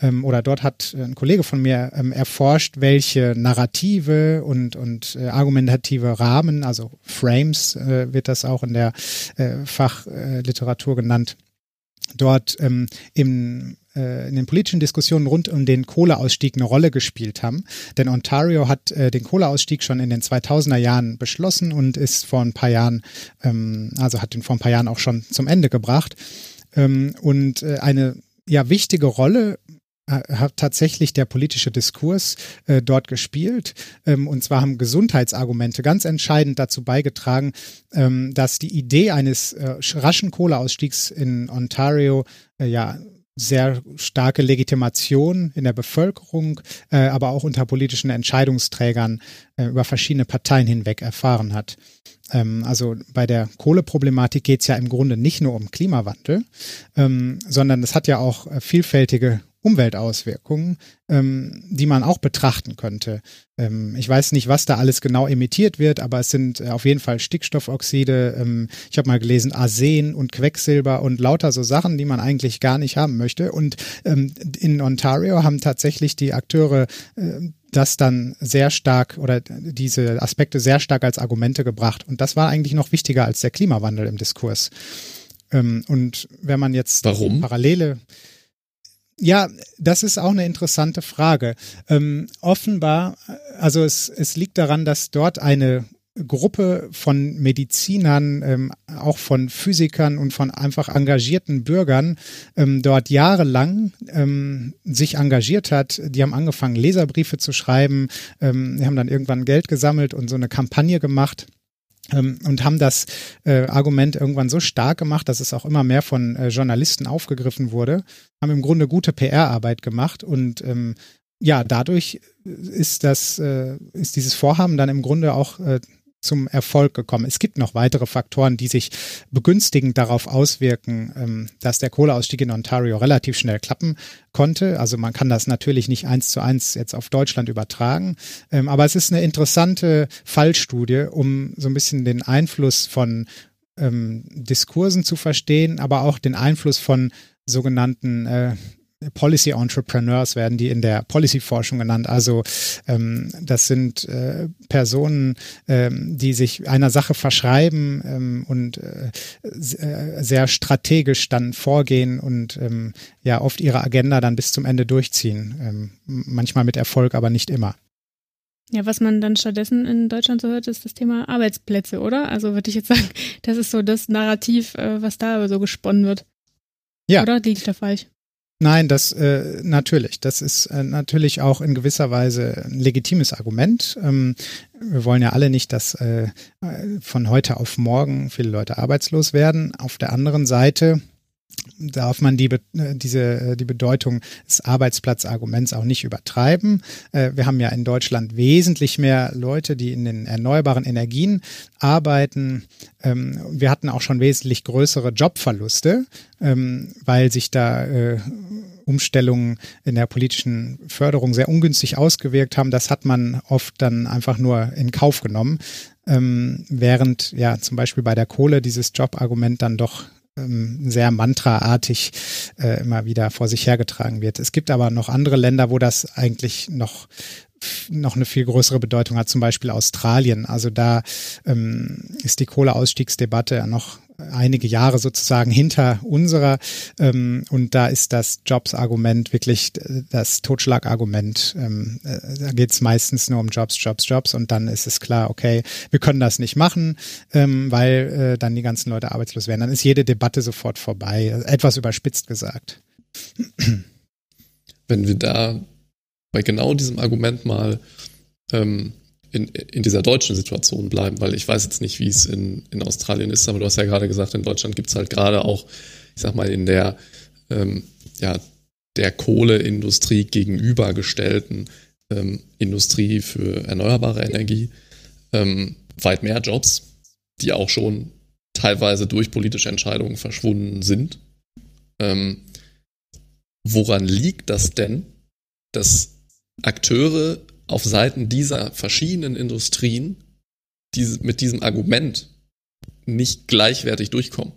Speaker 3: ähm, oder dort hat ein Kollege von mir erforscht, welche Narrative und, und äh, argumentative Rahmen, also Frames äh, wird das auch in der äh, Fachliteratur genannt, dort ähm, im äh, in den politischen Diskussionen rund um den Kohleausstieg eine Rolle gespielt haben. Denn Ontario hat äh, den Kohleausstieg schon in den 2000er Jahren beschlossen und ist vor ein paar Jahren, ähm, also hat den vor ein paar Jahren auch schon zum Ende gebracht. Ähm, und äh, eine ja wichtige Rolle hat tatsächlich der politische Diskurs äh, dort gespielt. Ähm, und zwar haben Gesundheitsargumente ganz entscheidend dazu beigetragen, ähm, dass die Idee eines äh, raschen Kohleausstiegs in Ontario äh, ja sehr starke Legitimation in der Bevölkerung, äh, aber auch unter politischen Entscheidungsträgern äh, über verschiedene Parteien hinweg erfahren hat. Ähm, also bei der Kohleproblematik geht es ja im Grunde nicht nur um Klimawandel, ähm, sondern es hat ja auch äh, vielfältige Umweltauswirkungen, ähm, die man auch betrachten könnte. Ähm, ich weiß nicht, was da alles genau emittiert wird, aber es sind äh, auf jeden Fall Stickstoffoxide. Ähm, ich habe mal gelesen Arsen und Quecksilber und lauter so Sachen, die man eigentlich gar nicht haben möchte. Und ähm, in Ontario haben tatsächlich die Akteure äh, das dann sehr stark oder diese Aspekte sehr stark als Argumente gebracht. Und das war eigentlich noch wichtiger als der Klimawandel im Diskurs. Ähm, und wenn man jetzt
Speaker 4: Warum?
Speaker 3: Parallele ja, das ist auch eine interessante Frage. Ähm, offenbar, also es, es liegt daran, dass dort eine Gruppe von Medizinern, ähm, auch von Physikern und von einfach engagierten Bürgern ähm, dort jahrelang ähm, sich engagiert hat. Die haben angefangen, Leserbriefe zu schreiben, ähm, die haben dann irgendwann Geld gesammelt und so eine Kampagne gemacht und haben das äh, Argument irgendwann so stark gemacht, dass es auch immer mehr von äh, Journalisten aufgegriffen wurde, haben im Grunde gute PR-Arbeit gemacht und ähm, ja, dadurch ist das, äh, ist dieses Vorhaben dann im Grunde auch äh, zum Erfolg gekommen. Es gibt noch weitere Faktoren, die sich begünstigend darauf auswirken, ähm, dass der Kohleausstieg in Ontario relativ schnell klappen konnte. Also man kann das natürlich nicht eins zu eins jetzt auf Deutschland übertragen, ähm, aber es ist eine interessante Fallstudie, um so ein bisschen den Einfluss von ähm, Diskursen zu verstehen, aber auch den Einfluss von sogenannten äh, Policy Entrepreneurs werden die in der Policy-Forschung genannt. Also ähm, das sind äh, Personen, ähm, die sich einer Sache verschreiben ähm, und äh, äh, sehr strategisch dann vorgehen und ähm, ja oft ihre Agenda dann bis zum Ende durchziehen. Ähm, manchmal mit Erfolg, aber nicht immer.
Speaker 2: Ja, was man dann stattdessen in Deutschland so hört, ist das Thema Arbeitsplätze, oder? Also würde ich jetzt sagen, das ist so das Narrativ, äh, was da so gesponnen wird. Ja. Oder liege ich da falsch?
Speaker 3: Nein, das äh, natürlich. Das ist äh, natürlich auch in gewisser Weise ein legitimes Argument. Ähm, wir wollen ja alle nicht, dass äh, von heute auf morgen viele Leute arbeitslos werden. Auf der anderen Seite darf man die, äh, diese, äh, die Bedeutung des Arbeitsplatzarguments auch nicht übertreiben. Äh, wir haben ja in Deutschland wesentlich mehr Leute, die in den erneuerbaren Energien arbeiten. Ähm, wir hatten auch schon wesentlich größere Jobverluste, ähm, weil sich da Umstellungen in der politischen Förderung sehr ungünstig ausgewirkt haben. Das hat man oft dann einfach nur in Kauf genommen. Ähm, während ja zum Beispiel bei der Kohle dieses Jobargument dann doch ähm, sehr mantraartig äh, immer wieder vor sich hergetragen wird. Es gibt aber noch andere Länder, wo das eigentlich noch noch eine viel größere Bedeutung hat, zum Beispiel Australien. Also da ähm, ist die Kohleausstiegsdebatte noch einige Jahre sozusagen hinter unserer. Ähm, und da ist das Jobs-Argument wirklich das Totschlagargument. Ähm, äh, da geht es meistens nur um Jobs, Jobs, Jobs. Und dann ist es klar, okay, wir können das nicht machen, ähm, weil äh, dann die ganzen Leute arbeitslos werden. Dann ist jede Debatte sofort vorbei. Etwas überspitzt gesagt.
Speaker 4: Wenn wir da bei genau diesem Argument mal ähm, in, in dieser deutschen Situation bleiben, weil ich weiß jetzt nicht, wie es in, in Australien ist, aber du hast ja gerade gesagt, in Deutschland gibt es halt gerade auch, ich sag mal, in der, ähm, ja, der Kohleindustrie gegenübergestellten ähm, Industrie für erneuerbare Energie ähm, weit mehr Jobs, die auch schon teilweise durch politische Entscheidungen verschwunden sind. Ähm, woran liegt das denn, dass Akteure auf Seiten dieser verschiedenen Industrien die mit diesem Argument nicht gleichwertig durchkommen.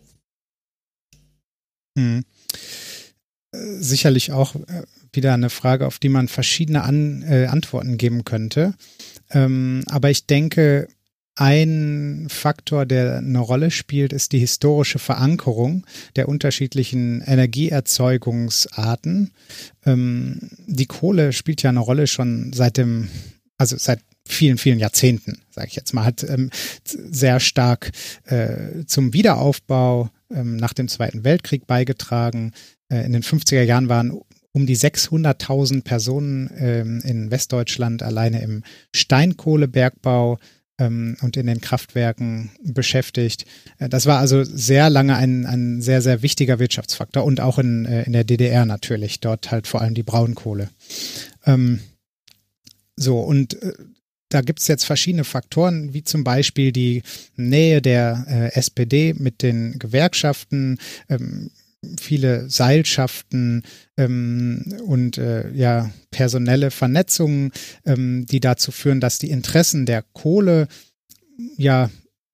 Speaker 3: Hm. Sicherlich auch äh, wieder eine Frage, auf die man verschiedene An äh, Antworten geben könnte. Ähm, aber ich denke, ein Faktor, der eine Rolle spielt, ist die historische Verankerung der unterschiedlichen Energieerzeugungsarten. Ähm, die Kohle spielt ja eine Rolle schon seit dem, also seit vielen, vielen Jahrzehnten, sage ich jetzt mal, hat ähm, sehr stark äh, zum Wiederaufbau ähm, nach dem Zweiten Weltkrieg beigetragen. Äh, in den 50er Jahren waren um die 600.000 Personen ähm, in Westdeutschland alleine im Steinkohlebergbau und in den Kraftwerken beschäftigt. Äh, das war also sehr lange ein, ein sehr, sehr wichtiger Wirtschaftsfaktor und auch in, äh, in der DDR natürlich, dort halt vor allem die Braunkohle. Ähm, so, und äh, da gibt es jetzt verschiedene Faktoren, wie zum Beispiel die Nähe der äh, SPD mit den Gewerkschaften, ähm, viele Seilschaften ähm, und äh, ja personelle Vernetzungen, ähm, die dazu führen, dass die Interessen der Kohle ja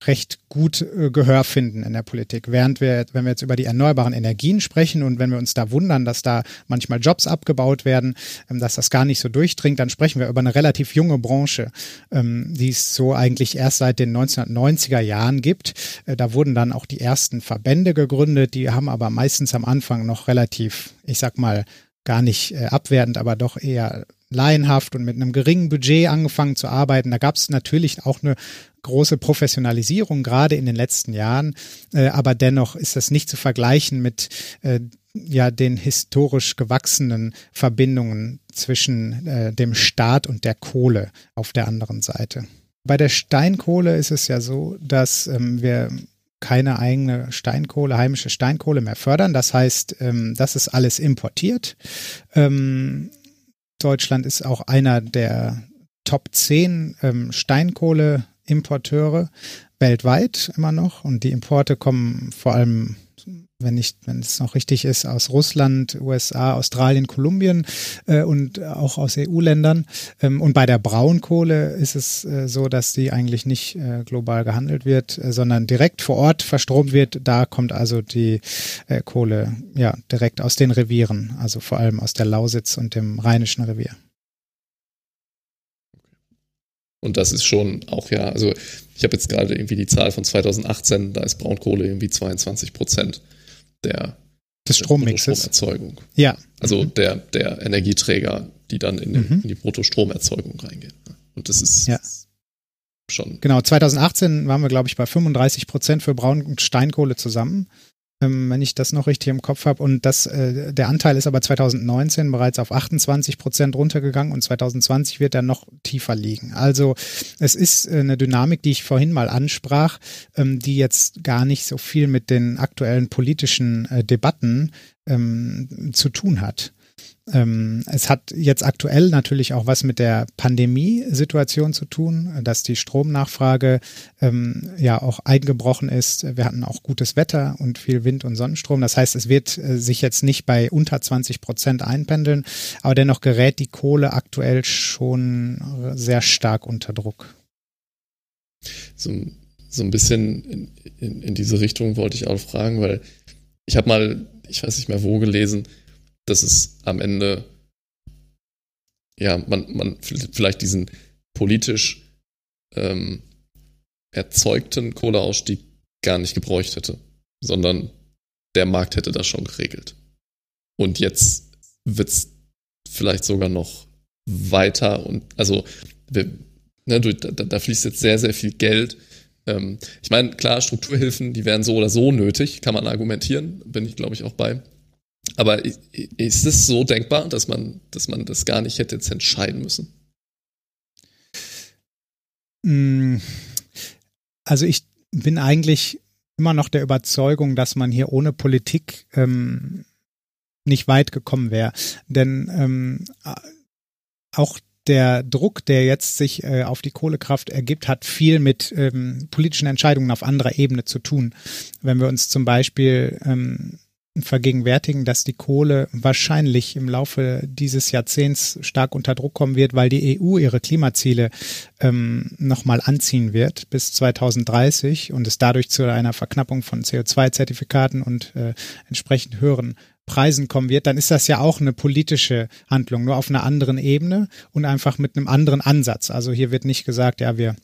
Speaker 3: recht gut äh, Gehör finden in der Politik. Während wir, wenn wir jetzt über die erneuerbaren Energien sprechen und wenn wir uns da wundern, dass da manchmal Jobs abgebaut werden, ähm, dass das gar nicht so durchdringt, dann sprechen wir über eine relativ junge Branche, ähm, die es so eigentlich erst seit den 1990er Jahren gibt. Äh, da wurden dann auch die ersten Verbände gegründet, die haben aber meistens am Anfang noch relativ, ich sag mal, gar nicht äh, abwertend, aber doch eher laienhaft und mit einem geringen Budget angefangen zu arbeiten. Da gab es natürlich auch eine große Professionalisierung, gerade in den letzten Jahren. Äh, aber dennoch ist das nicht zu vergleichen mit äh, ja den historisch gewachsenen Verbindungen zwischen äh, dem Staat und der Kohle auf der anderen Seite. Bei der Steinkohle ist es ja so, dass ähm, wir keine eigene Steinkohle, heimische Steinkohle mehr fördern. Das heißt, ähm, das ist alles importiert. Ähm, Deutschland ist auch einer der Top 10 ähm, Steinkohleimporteure weltweit immer noch. Und die Importe kommen vor allem wenn nicht, wenn es noch richtig ist, aus Russland, USA, Australien, Kolumbien äh, und auch aus EU-Ländern. Ähm, und bei der Braunkohle ist es äh, so, dass die eigentlich nicht äh, global gehandelt wird, äh, sondern direkt vor Ort verstromt wird. Da kommt also die äh, Kohle ja direkt aus den Revieren, also vor allem aus der Lausitz und dem Rheinischen Revier.
Speaker 4: Und das ist schon auch ja, also ich habe jetzt gerade irgendwie die Zahl von 2018, da ist Braunkohle irgendwie 22 Prozent der
Speaker 3: des Strommixes.
Speaker 4: Stromerzeugung.
Speaker 3: Ja.
Speaker 4: Also mhm. der, der Energieträger, die dann in, den, mhm. in die Bruttostromerzeugung reingehen. Und das ist ja. schon.
Speaker 3: Genau, 2018 waren wir, glaube ich, bei 35 Prozent für Braun- und Steinkohle zusammen. Ähm, wenn ich das noch richtig im Kopf habe. Und das, äh, der Anteil ist aber 2019 bereits auf 28 Prozent runtergegangen und 2020 wird er noch tiefer liegen. Also es ist äh, eine Dynamik, die ich vorhin mal ansprach, ähm, die jetzt gar nicht so viel mit den aktuellen politischen äh, Debatten ähm, zu tun hat. Ähm, es hat jetzt aktuell natürlich auch was mit der Pandemiesituation zu tun, dass die Stromnachfrage ähm, ja auch eingebrochen ist. Wir hatten auch gutes Wetter und viel Wind und Sonnenstrom. Das heißt, es wird äh, sich jetzt nicht bei unter 20 Prozent einpendeln, aber dennoch gerät die Kohle aktuell schon sehr stark unter Druck.
Speaker 4: So, so ein bisschen in, in, in diese Richtung wollte ich auch fragen, weil ich habe mal, ich weiß nicht mehr wo gelesen, dass es am Ende, ja, man, man vielleicht diesen politisch ähm, erzeugten Kohleausstieg gar nicht gebräucht hätte, sondern der Markt hätte das schon geregelt. Und jetzt wird es vielleicht sogar noch weiter und also wir, ne, da, da, fließt jetzt sehr, sehr viel Geld. Ähm, ich meine, klar, Strukturhilfen, die wären so oder so nötig, kann man argumentieren, bin ich, glaube ich, auch bei. Aber ist es so denkbar, dass man, dass man das gar nicht hätte jetzt entscheiden müssen?
Speaker 3: Mm, also ich bin eigentlich immer noch der Überzeugung, dass man hier ohne Politik ähm, nicht weit gekommen wäre. Denn ähm, auch der Druck, der jetzt sich äh, auf die Kohlekraft ergibt, hat viel mit ähm, politischen Entscheidungen auf anderer Ebene zu tun. Wenn wir uns zum Beispiel ähm, vergegenwärtigen, dass die Kohle wahrscheinlich im Laufe dieses Jahrzehnts stark unter Druck kommen wird, weil die EU ihre Klimaziele ähm, nochmal anziehen wird bis 2030 und es dadurch zu einer Verknappung von CO2-Zertifikaten und äh, entsprechend höheren Preisen kommen wird, dann ist das ja auch eine politische Handlung, nur auf einer anderen Ebene und einfach mit einem anderen Ansatz. Also hier wird nicht gesagt, ja, wir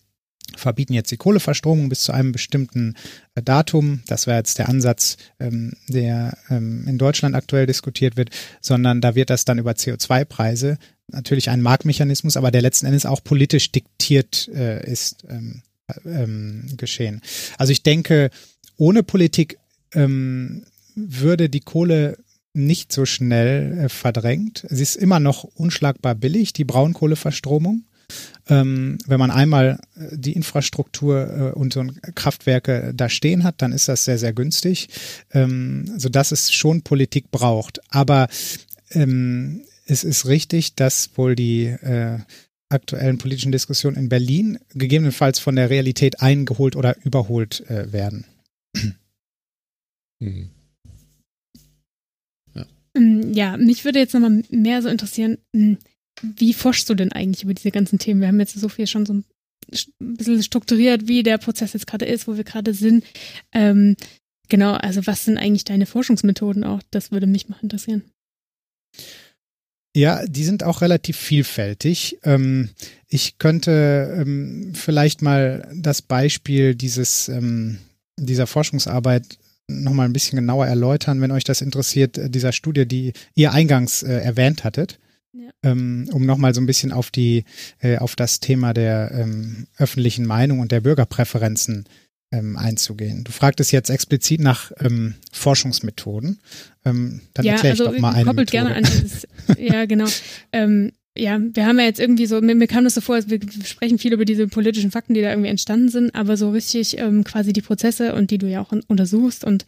Speaker 3: verbieten jetzt die Kohleverstromung bis zu einem bestimmten äh, Datum. Das wäre jetzt der Ansatz, ähm, der ähm, in Deutschland aktuell diskutiert wird, sondern da wird das dann über CO2-Preise, natürlich ein Marktmechanismus, aber der letzten Endes auch politisch diktiert äh, ist, ähm, ähm, geschehen. Also ich denke, ohne Politik ähm, würde die Kohle nicht so schnell äh, verdrängt. Sie ist immer noch unschlagbar billig, die Braunkohleverstromung. Ähm, wenn man einmal äh, die Infrastruktur äh, und so Kraftwerke da stehen hat, dann ist das sehr, sehr günstig, ähm, sodass es schon Politik braucht. Aber ähm, es ist richtig, dass wohl die äh, aktuellen politischen Diskussionen in Berlin gegebenenfalls von der Realität eingeholt oder überholt äh, werden.
Speaker 2: Mhm. Ja. Ähm, ja, mich würde jetzt nochmal mehr so interessieren, hm, wie forschst du denn eigentlich über diese ganzen Themen? Wir haben jetzt so viel schon so ein bisschen strukturiert, wie der Prozess jetzt gerade ist, wo wir gerade sind. Ähm, genau, also was sind eigentlich deine Forschungsmethoden auch? Das würde mich mal interessieren.
Speaker 3: Ja, die sind auch relativ vielfältig. Ähm, ich könnte ähm, vielleicht mal das Beispiel dieses, ähm, dieser Forschungsarbeit nochmal ein bisschen genauer erläutern, wenn euch das interessiert, äh, dieser Studie, die ihr eingangs äh, erwähnt hattet. Ähm, um nochmal so ein bisschen auf die, äh, auf das Thema der ähm, öffentlichen Meinung und der Bürgerpräferenzen ähm, einzugehen. Du fragtest jetzt explizit nach ähm, Forschungsmethoden. Ähm, dann ja, erkläre ich also, doch mal eine koppelt Methode. gerne an dieses,
Speaker 2: ja genau. Ähm, ja, wir haben ja jetzt irgendwie so, mir, mir kam das so vor, wir sprechen viel über diese politischen Fakten, die da irgendwie entstanden sind, aber so richtig ähm, quasi die Prozesse und die du ja auch untersuchst und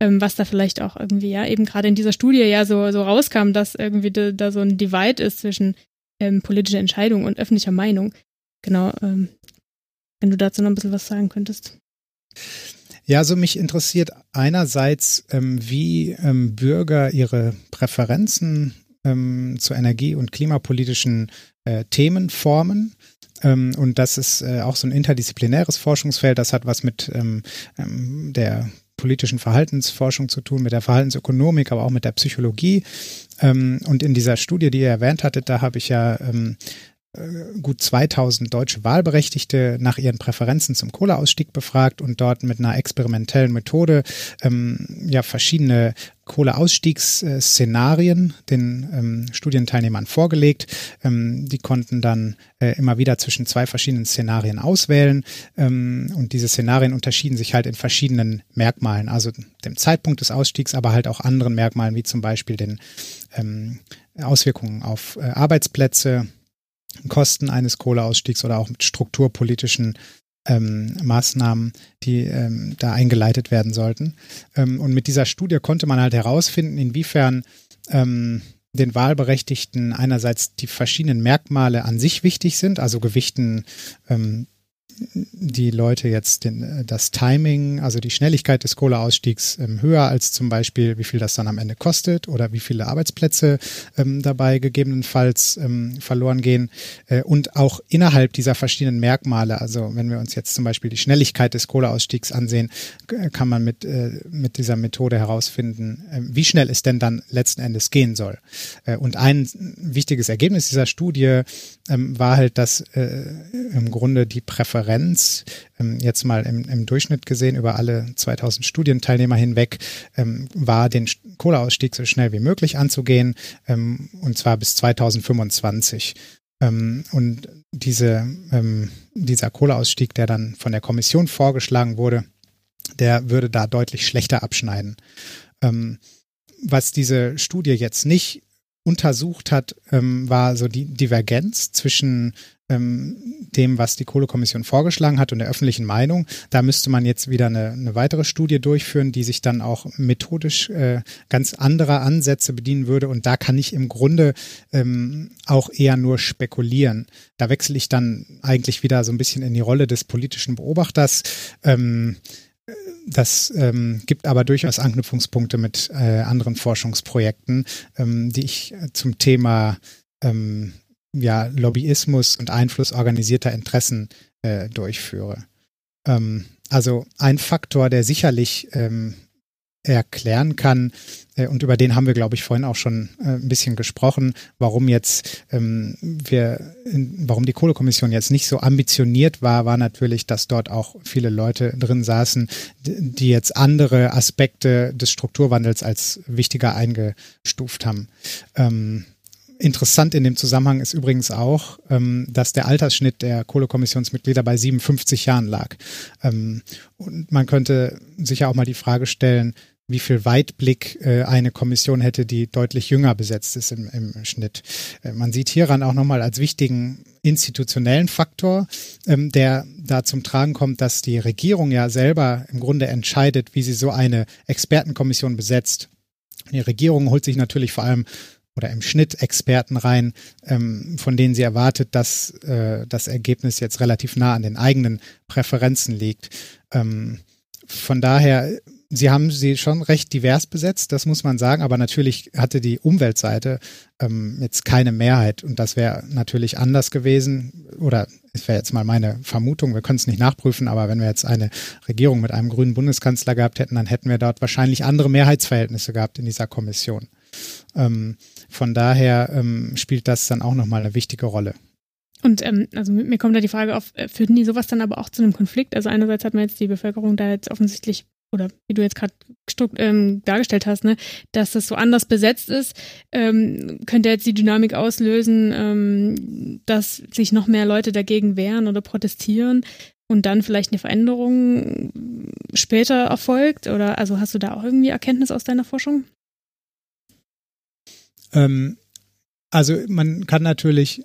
Speaker 2: ähm, was da vielleicht auch irgendwie, ja, eben gerade in dieser Studie ja so, so rauskam, dass irgendwie da, da so ein Divide ist zwischen ähm, politischer Entscheidung und öffentlicher Meinung. Genau, ähm, wenn du dazu noch ein bisschen was sagen könntest.
Speaker 3: Ja, also mich interessiert einerseits, ähm, wie ähm, Bürger ihre Präferenzen ähm, zu energie- und klimapolitischen äh, Themen formen. Ähm, und das ist äh, auch so ein interdisziplinäres Forschungsfeld. Das hat was mit ähm, ähm, der politischen Verhaltensforschung zu tun, mit der Verhaltensökonomik, aber auch mit der Psychologie. Ähm, und in dieser Studie, die ihr erwähnt hattet, da habe ich ja ähm, äh, gut 2000 deutsche Wahlberechtigte nach ihren Präferenzen zum Kohleausstieg befragt und dort mit einer experimentellen Methode ähm, ja verschiedene Kohleausstiegsszenarien den ähm, Studienteilnehmern vorgelegt. Ähm, die konnten dann äh, immer wieder zwischen zwei verschiedenen Szenarien auswählen. Ähm, und diese Szenarien unterschieden sich halt in verschiedenen Merkmalen, also dem Zeitpunkt des Ausstiegs, aber halt auch anderen Merkmalen, wie zum Beispiel den ähm, Auswirkungen auf äh, Arbeitsplätze, Kosten eines Kohleausstiegs oder auch mit strukturpolitischen ähm, Maßnahmen, die ähm, da eingeleitet werden sollten. Ähm, und mit dieser Studie konnte man halt herausfinden, inwiefern ähm, den Wahlberechtigten einerseits die verschiedenen Merkmale an sich wichtig sind, also gewichten ähm, die Leute jetzt den, äh, das Timing, also die Schnelligkeit des Kohleausstiegs ähm, höher als zum Beispiel, wie viel das dann am Ende kostet oder wie viele Arbeitsplätze ähm, dabei gegebenenfalls ähm, verloren gehen äh, und auch innerhalb dieser verschiedenen Merkmale, also wenn wir uns jetzt zum Beispiel die Schnelligkeit des Kohleausstiegs ansehen, kann man mit, äh, mit dieser Methode herausfinden, äh, wie schnell es denn dann letzten Endes gehen soll. Äh, und ein wichtiges Ergebnis dieser Studie ähm, war halt, dass äh, im Grunde die Präferenz, ähm, jetzt mal im, im, Durchschnitt gesehen über alle 2000 Studienteilnehmer hinweg, ähm, war den Kohleausstieg so schnell wie möglich anzugehen, ähm, und zwar bis 2025. Ähm, und diese, dieser Kohleausstieg, der dann von der Kommission vorgeschlagen wurde, der würde da deutlich schlechter abschneiden. was diese Studie jetzt nicht untersucht hat, ähm, war so die Divergenz zwischen ähm, dem, was die Kohlekommission vorgeschlagen hat und der öffentlichen Meinung. Da müsste man jetzt wieder eine, eine weitere Studie durchführen, die sich dann auch methodisch äh, ganz anderer Ansätze bedienen würde. Und da kann ich im Grunde ähm, auch eher nur spekulieren. Da wechsle ich dann eigentlich wieder so ein bisschen in die Rolle des politischen Beobachters. Ähm, das ähm, gibt aber durchaus Anknüpfungspunkte mit äh, anderen Forschungsprojekten, ähm, die ich zum Thema ähm, ja, Lobbyismus und Einfluss organisierter Interessen äh, durchführe. Ähm, also ein Faktor, der sicherlich ähm, erklären kann. Äh, und über den haben wir, glaube ich, vorhin auch schon äh, ein bisschen gesprochen, warum jetzt ähm, wir, warum die Kohlekommission jetzt nicht so ambitioniert war, war natürlich, dass dort auch viele Leute drin saßen, die jetzt andere Aspekte des Strukturwandels als wichtiger eingestuft haben. Ähm, Interessant in dem Zusammenhang ist übrigens auch, ähm, dass der Altersschnitt der Kohlekommissionsmitglieder bei 57 Jahren lag. Ähm, und man könnte sicher auch mal die Frage stellen, wie viel Weitblick äh, eine Kommission hätte, die deutlich jünger besetzt ist im, im Schnitt. Äh, man sieht hieran auch nochmal als wichtigen institutionellen Faktor, ähm, der da zum Tragen kommt, dass die Regierung ja selber im Grunde entscheidet, wie sie so eine Expertenkommission besetzt. Die Regierung holt sich natürlich vor allem oder im Schnitt Experten rein, ähm, von denen sie erwartet, dass äh, das Ergebnis jetzt relativ nah an den eigenen Präferenzen liegt. Ähm, von daher Sie haben sie schon recht divers besetzt, das muss man sagen, aber natürlich hatte die Umweltseite ähm, jetzt keine Mehrheit und das wäre natürlich anders gewesen oder es wäre jetzt mal meine Vermutung, wir können es nicht nachprüfen, aber wenn wir jetzt eine Regierung mit einem grünen Bundeskanzler gehabt hätten, dann hätten wir dort wahrscheinlich andere Mehrheitsverhältnisse gehabt in dieser Kommission. Ähm, von daher ähm, spielt das dann auch nochmal eine wichtige Rolle.
Speaker 2: Und ähm, also mir kommt da die Frage auf, äh, führten die sowas dann aber auch zu einem Konflikt? Also einerseits hat man jetzt die Bevölkerung da jetzt offensichtlich oder wie du jetzt gerade ähm, dargestellt hast, ne, dass das so anders besetzt ist, ähm, könnte jetzt die Dynamik auslösen, ähm, dass sich noch mehr Leute dagegen wehren oder protestieren und dann vielleicht eine Veränderung später erfolgt? Oder also hast du da auch irgendwie Erkenntnis aus deiner Forschung?
Speaker 3: Ähm, also man kann natürlich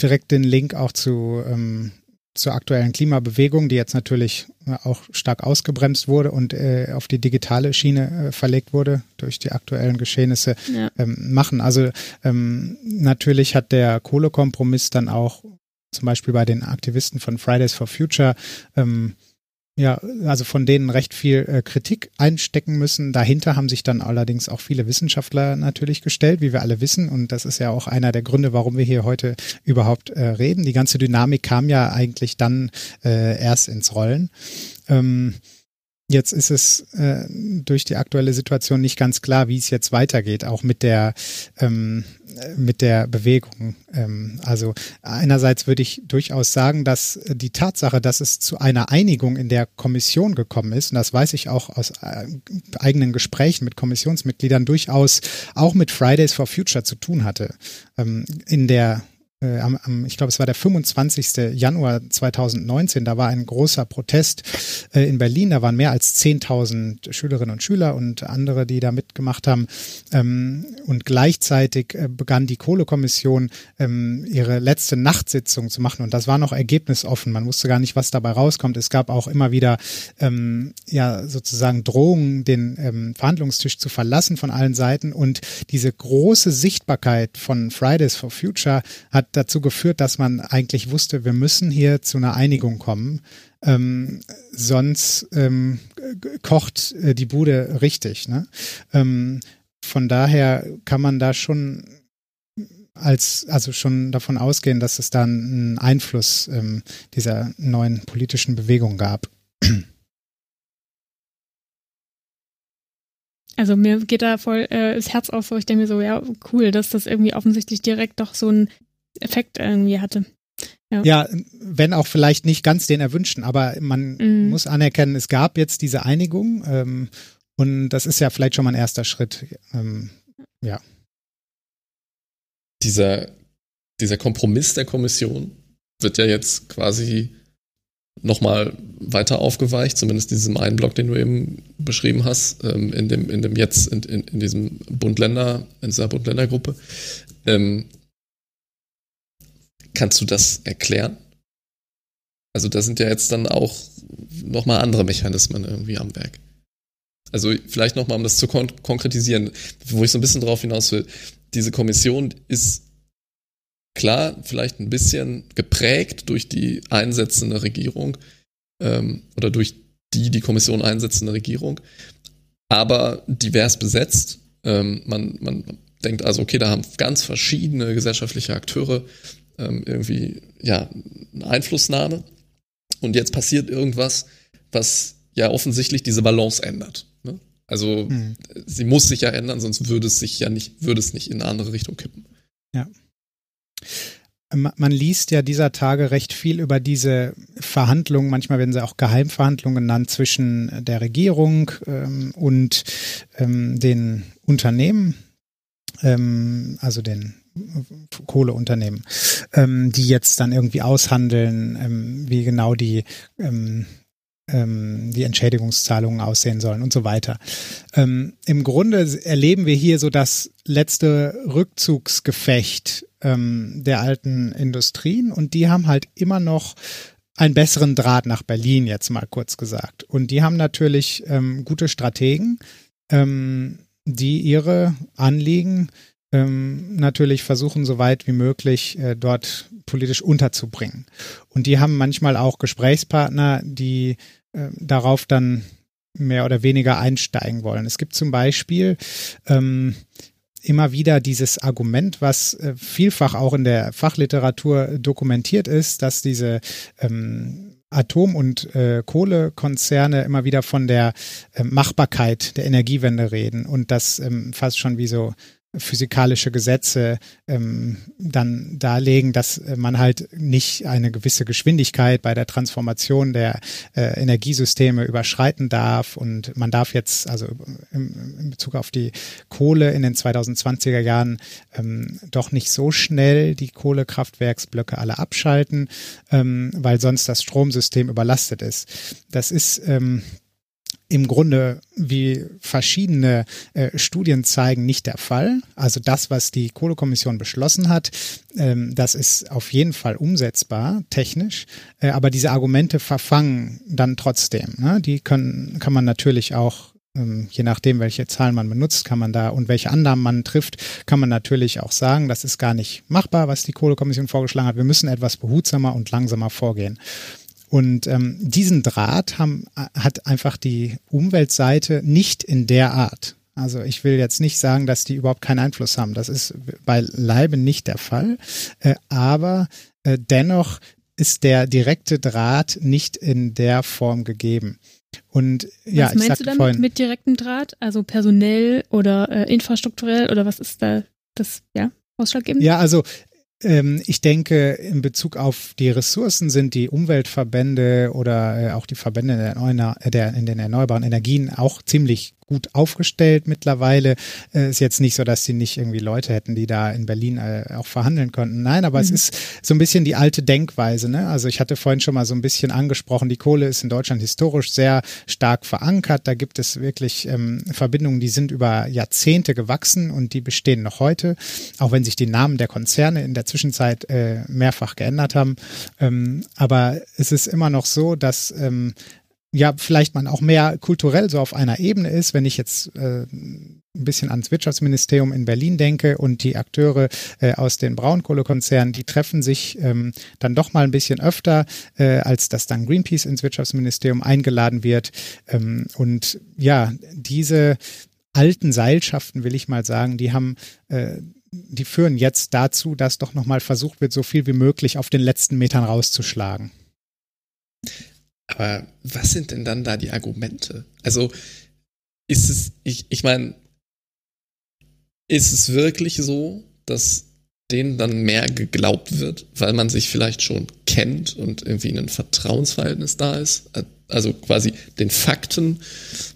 Speaker 3: direkt den Link auch zu ähm, zur aktuellen Klimabewegung, die jetzt natürlich äh, auch stark ausgebremst wurde und äh, auf die digitale Schiene äh, verlegt wurde durch die aktuellen Geschehnisse ja. ähm, machen. Also ähm, natürlich hat der Kohlekompromiss dann auch zum Beispiel bei den Aktivisten von Fridays for Future ähm, ja, also von denen recht viel äh, Kritik einstecken müssen. Dahinter haben sich dann allerdings auch viele Wissenschaftler natürlich gestellt, wie wir alle wissen. Und das ist ja auch einer der Gründe, warum wir hier heute überhaupt äh, reden. Die ganze Dynamik kam ja eigentlich dann äh, erst ins Rollen. Ähm, Jetzt ist es äh, durch die aktuelle Situation nicht ganz klar, wie es jetzt weitergeht, auch mit der ähm, mit der Bewegung. Ähm, also einerseits würde ich durchaus sagen, dass die Tatsache, dass es zu einer Einigung in der Kommission gekommen ist, und das weiß ich auch aus äh, eigenen Gesprächen mit Kommissionsmitgliedern, durchaus auch mit Fridays for Future zu tun hatte. Ähm, in der äh, am, am, ich glaube, es war der 25. Januar 2019, da war ein großer Protest äh, in Berlin, da waren mehr als 10.000 Schülerinnen und Schüler und andere, die da mitgemacht haben. Ähm, und gleichzeitig äh, begann die Kohlekommission ähm, ihre letzte Nachtsitzung zu machen und das war noch ergebnisoffen. Man wusste gar nicht, was dabei rauskommt. Es gab auch immer wieder ähm, ja sozusagen Drohungen, den ähm, Verhandlungstisch zu verlassen von allen Seiten und diese große Sichtbarkeit von Fridays for Future hat dazu geführt, dass man eigentlich wusste, wir müssen hier zu einer Einigung kommen. Ähm, sonst ähm, kocht äh, die Bude richtig. Ne? Ähm, von daher kann man da schon als also schon davon ausgehen, dass es da einen Einfluss ähm, dieser neuen politischen Bewegung gab.
Speaker 2: Also mir geht da voll äh, das Herz auf, wo ich denke mir so, ja, cool, dass das irgendwie offensichtlich direkt doch so ein Effekt irgendwie hatte.
Speaker 3: Ja. ja. wenn auch vielleicht nicht ganz den erwünschten, aber man mhm. muss anerkennen, es gab jetzt diese Einigung ähm, und das ist ja vielleicht schon mal ein erster Schritt. Ähm, ja.
Speaker 4: Dieser, dieser Kompromiss der Kommission wird ja jetzt quasi nochmal weiter aufgeweicht, zumindest in diesem einen Block, den du eben beschrieben hast, ähm, in dem, in dem jetzt, in, in, in diesem Bund-Länder, in dieser Bund-Länder-Gruppe. Ähm, Kannst du das erklären? Also da sind ja jetzt dann auch nochmal andere Mechanismen irgendwie am Werk. Also vielleicht nochmal, um das zu kon konkretisieren, wo ich so ein bisschen drauf hinaus will. Diese Kommission ist klar vielleicht ein bisschen geprägt durch die einsetzende Regierung ähm, oder durch die die Kommission einsetzende Regierung, aber divers besetzt. Ähm, man, man denkt also, okay, da haben ganz verschiedene gesellschaftliche Akteure ähm, irgendwie ja eine Einflussnahme. Und jetzt passiert irgendwas, was ja offensichtlich diese Balance ändert. Ne? Also mhm. sie muss sich ja ändern, sonst würde es sich ja nicht, würde es nicht in eine andere Richtung kippen.
Speaker 3: Ja. Man liest ja dieser Tage recht viel über diese Verhandlungen, manchmal werden sie auch Geheimverhandlungen genannt, zwischen der Regierung ähm, und ähm, den Unternehmen, ähm, also den Kohleunternehmen, ähm, die jetzt dann irgendwie aushandeln, ähm, wie genau die ähm, ähm, die Entschädigungszahlungen aussehen sollen und so weiter. Ähm, Im Grunde erleben wir hier so das letzte Rückzugsgefecht ähm, der alten Industrien und die haben halt immer noch einen besseren Draht nach Berlin, jetzt mal kurz gesagt. Und die haben natürlich gute Strategen, die ihre Anliegen ähm, natürlich versuchen, so weit wie möglich äh, dort politisch unterzubringen. Und die haben manchmal auch Gesprächspartner, die äh, darauf dann mehr oder weniger einsteigen wollen. Es gibt zum Beispiel ähm, immer wieder dieses Argument, was äh, vielfach auch in der Fachliteratur dokumentiert ist, dass diese ähm, Atom- und äh, Kohlekonzerne immer wieder von der äh, Machbarkeit der Energiewende reden und das ähm, fast schon wie so physikalische Gesetze ähm, dann darlegen, dass man halt nicht eine gewisse Geschwindigkeit bei der Transformation der äh, Energiesysteme überschreiten darf und man darf jetzt also im, in Bezug auf die Kohle in den 2020er Jahren ähm, doch nicht so schnell die Kohlekraftwerksblöcke alle abschalten, ähm, weil sonst das Stromsystem überlastet ist. Das ist ähm, im Grunde, wie verschiedene äh, Studien zeigen, nicht der Fall. Also das, was die Kohlekommission beschlossen hat, ähm, das ist auf jeden Fall umsetzbar, technisch. Äh, aber diese Argumente verfangen dann trotzdem. Ne? Die können, kann man natürlich auch ähm, je nachdem, welche Zahlen man benutzt, kann man da und welche Annahmen man trifft, kann man natürlich auch sagen, das ist gar nicht machbar, was die Kohlekommission vorgeschlagen hat. Wir müssen etwas behutsamer und langsamer vorgehen. Und ähm, diesen Draht haben, hat einfach die Umweltseite nicht in der Art. Also ich will jetzt nicht sagen, dass die überhaupt keinen Einfluss haben. Das ist bei Leibe nicht der Fall. Äh, aber äh, dennoch ist der direkte Draht nicht in der Form gegeben. Und ja,
Speaker 2: was meinst du damit vorhin, mit direktem Draht? Also personell oder äh, infrastrukturell oder was ist da das? Ja. ausschlaggebend?
Speaker 3: Ja, also ich denke, in Bezug auf die Ressourcen sind die Umweltverbände oder äh, auch die Verbände in den erneuerbaren Energien auch ziemlich gut aufgestellt mittlerweile. Äh, ist jetzt nicht so, dass sie nicht irgendwie Leute hätten, die da in Berlin äh, auch verhandeln konnten. Nein, aber mhm. es ist so ein bisschen die alte Denkweise. Ne? Also ich hatte vorhin schon mal so ein bisschen angesprochen, die Kohle ist in Deutschland historisch sehr stark verankert. Da gibt es wirklich ähm, Verbindungen, die sind über Jahrzehnte gewachsen und die bestehen noch heute, auch wenn sich die Namen der Konzerne in der Zwischenzeit äh, mehrfach geändert haben. Ähm, aber es ist immer noch so, dass ähm, ja, vielleicht man auch mehr kulturell so auf einer Ebene ist, wenn ich jetzt äh, ein bisschen ans Wirtschaftsministerium in Berlin denke und die Akteure äh, aus den Braunkohlekonzernen, die treffen sich ähm, dann doch mal ein bisschen öfter, äh, als dass dann Greenpeace ins Wirtschaftsministerium eingeladen wird. Ähm, und ja, diese alten Seilschaften, will ich mal sagen, die haben äh, die führen jetzt dazu, dass doch nochmal versucht wird, so viel wie möglich auf den letzten Metern rauszuschlagen.
Speaker 4: Aber was sind denn dann da die Argumente? Also ist es, ich, ich meine, ist es wirklich so, dass denen dann mehr geglaubt wird, weil man sich vielleicht schon kennt und irgendwie ein Vertrauensverhältnis da ist? Also quasi den Fakten,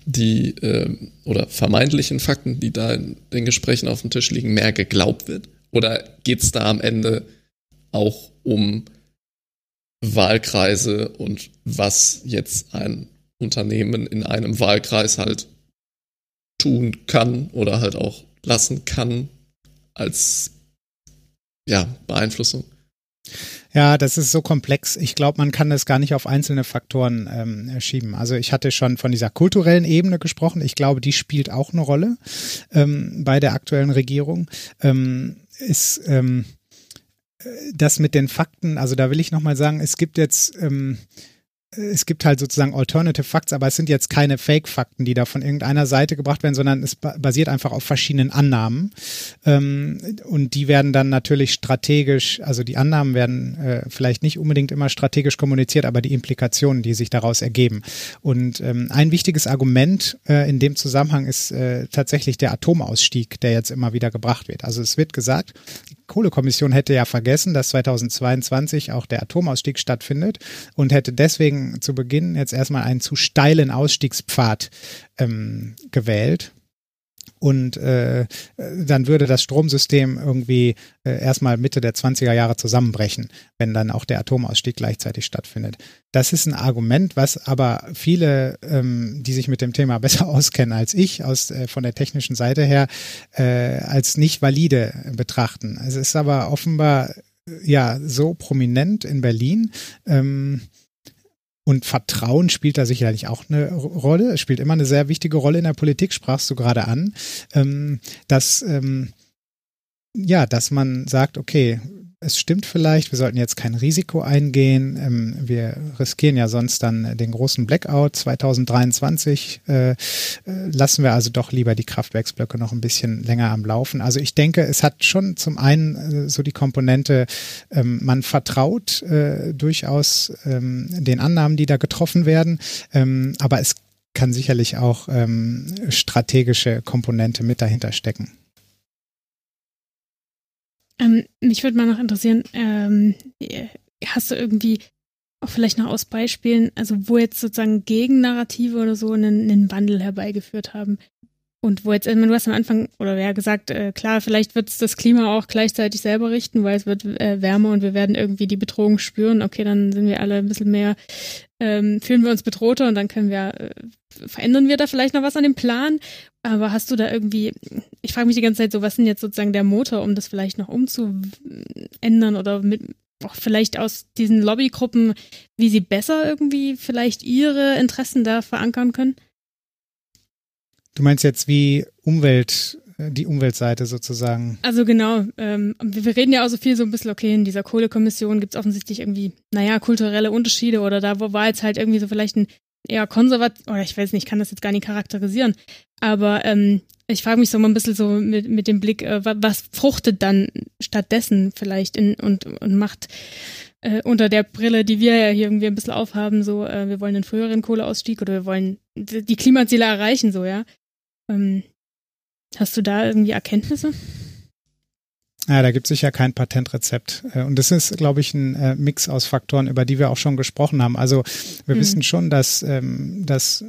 Speaker 4: die äh, oder vermeintlichen Fakten, die da in den Gesprächen auf dem Tisch liegen, mehr geglaubt wird? Oder geht es da am Ende auch um Wahlkreise und was jetzt ein Unternehmen in einem Wahlkreis halt tun kann oder halt auch lassen kann als ja, Beeinflussung.
Speaker 3: Ja, das ist so komplex. Ich glaube, man kann das gar nicht auf einzelne Faktoren ähm, schieben. Also ich hatte schon von dieser kulturellen Ebene gesprochen. Ich glaube, die spielt auch eine Rolle ähm, bei der aktuellen Regierung. Ähm, ist ähm, das mit den Fakten, also da will ich nochmal sagen, es gibt jetzt ähm, es gibt halt sozusagen Alternative Facts, aber es sind jetzt keine Fake-Fakten, die da von irgendeiner Seite gebracht werden, sondern es basiert einfach auf verschiedenen Annahmen. Ähm, und die werden dann natürlich strategisch, also die Annahmen werden äh, vielleicht nicht unbedingt immer strategisch kommuniziert, aber die Implikationen, die sich daraus ergeben. Und ähm, ein wichtiges Argument äh, in dem Zusammenhang ist äh, tatsächlich der Atomausstieg, der jetzt immer wieder gebracht wird. Also es wird gesagt, Kohlekommission hätte ja vergessen, dass 2022 auch der Atomausstieg stattfindet und hätte deswegen zu Beginn jetzt erstmal einen zu steilen Ausstiegspfad ähm, gewählt. Und äh, dann würde das Stromsystem irgendwie äh, erstmal Mitte der 20er Jahre zusammenbrechen, wenn dann auch der Atomausstieg gleichzeitig stattfindet. Das ist ein Argument, was aber viele, ähm, die sich mit dem Thema besser auskennen als ich, aus äh, von der technischen Seite her, äh, als nicht valide betrachten. Es ist aber offenbar ja so prominent in Berlin. Ähm, und Vertrauen spielt da sicherlich auch eine Rolle. Es spielt immer eine sehr wichtige Rolle in der Politik, sprachst du gerade an, ähm, dass ähm, ja, dass man sagt, okay, es stimmt vielleicht, wir sollten jetzt kein Risiko eingehen. Ähm, wir riskieren ja sonst dann den großen Blackout 2023. Äh, äh, lassen wir also doch lieber die Kraftwerksblöcke noch ein bisschen länger am Laufen. Also ich denke, es hat schon zum einen äh, so die Komponente, ähm, man vertraut durchaus ähm, den Annahmen, die da getroffen werden, aber es kann sicherlich auch strategische Komponente mit dahinter stecken.
Speaker 2: Ähm, mich würde mal noch interessieren, ähm, hast du irgendwie auch vielleicht noch aus Beispielen, also wo jetzt sozusagen Gegennarrative oder so einen, einen Wandel herbeigeführt haben? Und wo jetzt, du hast am Anfang, oder ja gesagt, äh, klar, vielleicht wird es das Klima auch gleichzeitig selber richten, weil es wird äh, wärmer und wir werden irgendwie die Bedrohung spüren. Okay, dann sind wir alle ein bisschen mehr, ähm, fühlen wir uns bedrohter und dann können wir, äh, verändern wir da vielleicht noch was an dem Plan. Aber hast du da irgendwie, ich frage mich die ganze Zeit so, was sind jetzt sozusagen der Motor, um das vielleicht noch umzuändern oder mit, auch vielleicht aus diesen Lobbygruppen, wie sie besser irgendwie vielleicht ihre Interessen da verankern können?
Speaker 3: Du meinst jetzt wie Umwelt, äh, die Umweltseite sozusagen.
Speaker 2: Also genau, ähm, wir reden ja auch so viel so ein bisschen, okay, in dieser Kohlekommission gibt es offensichtlich irgendwie, naja, kulturelle Unterschiede oder da war jetzt halt irgendwie so vielleicht ein eher konservativ, oder ich weiß nicht, ich kann das jetzt gar nicht charakterisieren, aber ähm, ich frage mich so mal ein bisschen so mit, mit dem Blick, äh, was fruchtet dann stattdessen vielleicht in, und, und macht äh, unter der Brille, die wir ja hier irgendwie ein bisschen aufhaben, so, äh, wir wollen einen früheren Kohleausstieg oder wir wollen die Klimaziele erreichen, so, ja. Ähm, hast du da irgendwie Erkenntnisse?
Speaker 3: Ja, da gibt es sicher kein Patentrezept. Äh, und das ist, glaube ich, ein äh, Mix aus Faktoren, über die wir auch schon gesprochen haben. Also wir mhm. wissen schon, dass, ähm, dass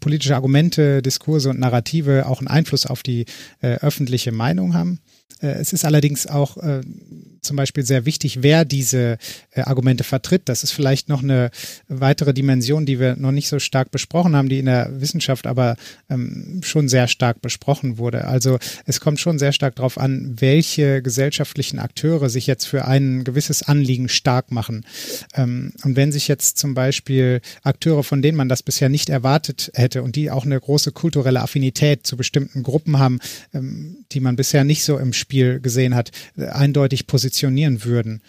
Speaker 3: politische Argumente, Diskurse und Narrative auch einen Einfluss auf die äh, öffentliche Meinung haben. Äh, es ist allerdings auch äh, zum Beispiel sehr wichtig, wer diese äh, Argumente vertritt. Das ist vielleicht noch eine weitere Dimension, die wir noch nicht so stark besprochen haben, die in der Wissenschaft aber ähm, schon sehr stark besprochen wurde. Also es kommt schon sehr stark darauf an, welche gesellschaftlichen Akteure sich jetzt für ein gewisses Anliegen stark machen. Ähm, und wenn sich jetzt zum Beispiel Akteure, von denen man das bisher nicht erwartet hätte und die auch eine große kulturelle Affinität zu bestimmten Gruppen haben, ähm, die man bisher nicht so im Spiel gesehen hat, äh, eindeutig positionieren würden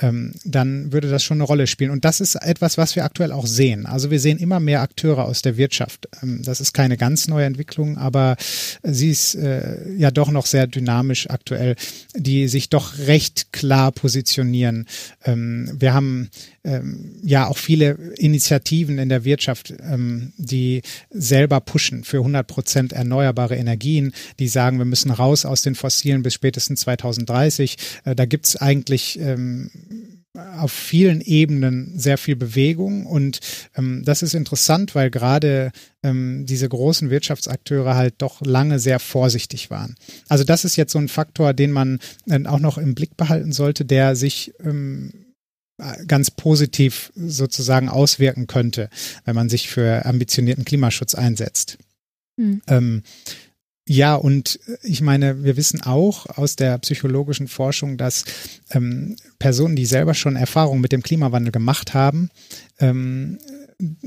Speaker 3: ähm, dann würde das schon eine Rolle spielen. Und das ist etwas, was wir aktuell auch sehen. Also wir sehen immer mehr Akteure aus der Wirtschaft. Ähm, das ist keine ganz neue Entwicklung, aber sie ist äh, ja doch noch sehr dynamisch aktuell, die sich doch recht klar positionieren. Ähm, wir haben ähm, ja auch viele Initiativen in der Wirtschaft, ähm, die selber pushen für 100 Prozent erneuerbare Energien, die sagen, wir müssen raus aus den Fossilen bis spätestens 2030. Äh, da gibt's eigentlich ähm, auf vielen Ebenen sehr viel Bewegung und ähm, das ist interessant, weil gerade ähm, diese großen Wirtschaftsakteure halt doch lange sehr vorsichtig waren. Also das ist jetzt so ein Faktor, den man äh, auch noch im Blick behalten sollte, der sich ähm, ganz positiv sozusagen auswirken könnte, wenn man sich für ambitionierten Klimaschutz einsetzt. Mhm. Ähm, ja, und ich meine, wir wissen auch aus der psychologischen Forschung, dass ähm, Personen, die selber schon Erfahrungen mit dem Klimawandel gemacht haben, ähm,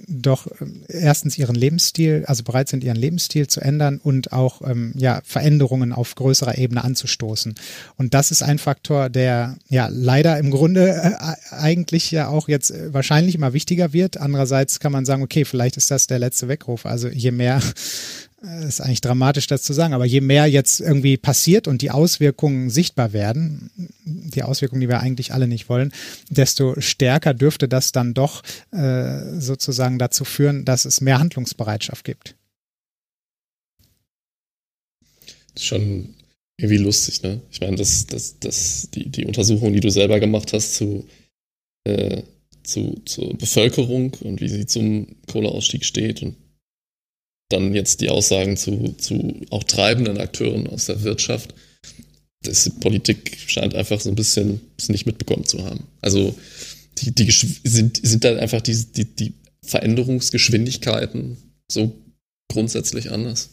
Speaker 3: doch äh, erstens ihren Lebensstil, also bereit sind, ihren Lebensstil zu ändern und auch ähm, ja, Veränderungen auf größerer Ebene anzustoßen. Und das ist ein Faktor, der ja leider im Grunde äh, eigentlich ja auch jetzt äh, wahrscheinlich immer wichtiger wird. Andererseits kann man sagen, okay, vielleicht ist das der letzte Weckruf. Also je mehr äh, ist eigentlich dramatisch, das zu sagen, aber je mehr jetzt irgendwie passiert und die Auswirkungen sichtbar werden, die Auswirkungen, die wir eigentlich alle nicht wollen, desto stärker dürfte das dann doch äh, sozusagen dazu führen, dass es mehr Handlungsbereitschaft gibt.
Speaker 4: Das ist schon irgendwie lustig, ne? Ich meine, das, das, das, die, die Untersuchung, die du selber gemacht hast zu, äh, zu, zur Bevölkerung und wie sie zum Kohleausstieg steht und dann jetzt die Aussagen zu, zu auch treibenden Akteuren aus der Wirtschaft. Das, Politik scheint einfach so ein bisschen es nicht mitbekommen zu haben. Also die, die sind, sind dann einfach die, die, die Veränderungsgeschwindigkeiten so grundsätzlich anders.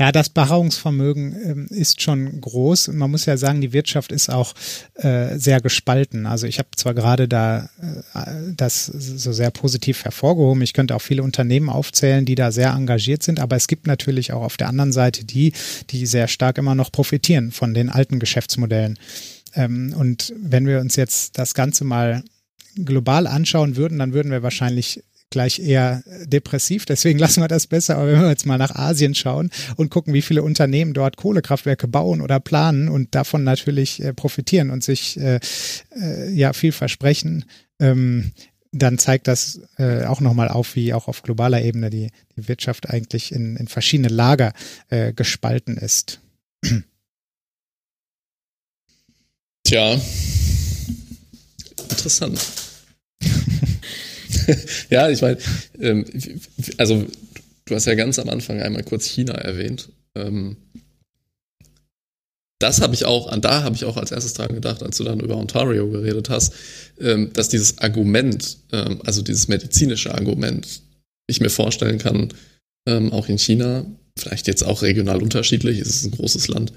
Speaker 3: Ja, das Beharrungsvermögen ähm, ist schon groß. Man muss ja sagen, die Wirtschaft ist auch äh, sehr gespalten. Also ich habe zwar gerade da äh, das so sehr positiv hervorgehoben. Ich könnte auch viele Unternehmen aufzählen, die da sehr engagiert sind, aber es gibt natürlich auch auf der anderen Seite die, die sehr stark immer noch profitieren von den alten Geschäftsmodellen. Ähm, und wenn wir uns jetzt das Ganze mal global anschauen würden, dann würden wir wahrscheinlich gleich eher depressiv. Deswegen lassen wir das besser. Aber wenn wir jetzt mal nach Asien schauen und gucken, wie viele Unternehmen dort Kohlekraftwerke bauen oder planen und davon natürlich äh, profitieren und sich äh, äh, ja viel versprechen, ähm, dann zeigt das äh, auch nochmal auf, wie auch auf globaler Ebene die, die Wirtschaft eigentlich in, in verschiedene Lager äh, gespalten ist.
Speaker 4: Tja, interessant. ja, ich meine, ähm, also du hast ja ganz am Anfang einmal kurz China erwähnt. Ähm, das habe ich auch, an da habe ich auch als erstes dran gedacht, als du dann über Ontario geredet hast, ähm, dass dieses Argument, ähm, also dieses medizinische Argument, ich mir vorstellen kann, ähm, auch in China, vielleicht jetzt auch regional unterschiedlich, es ist ein großes Land,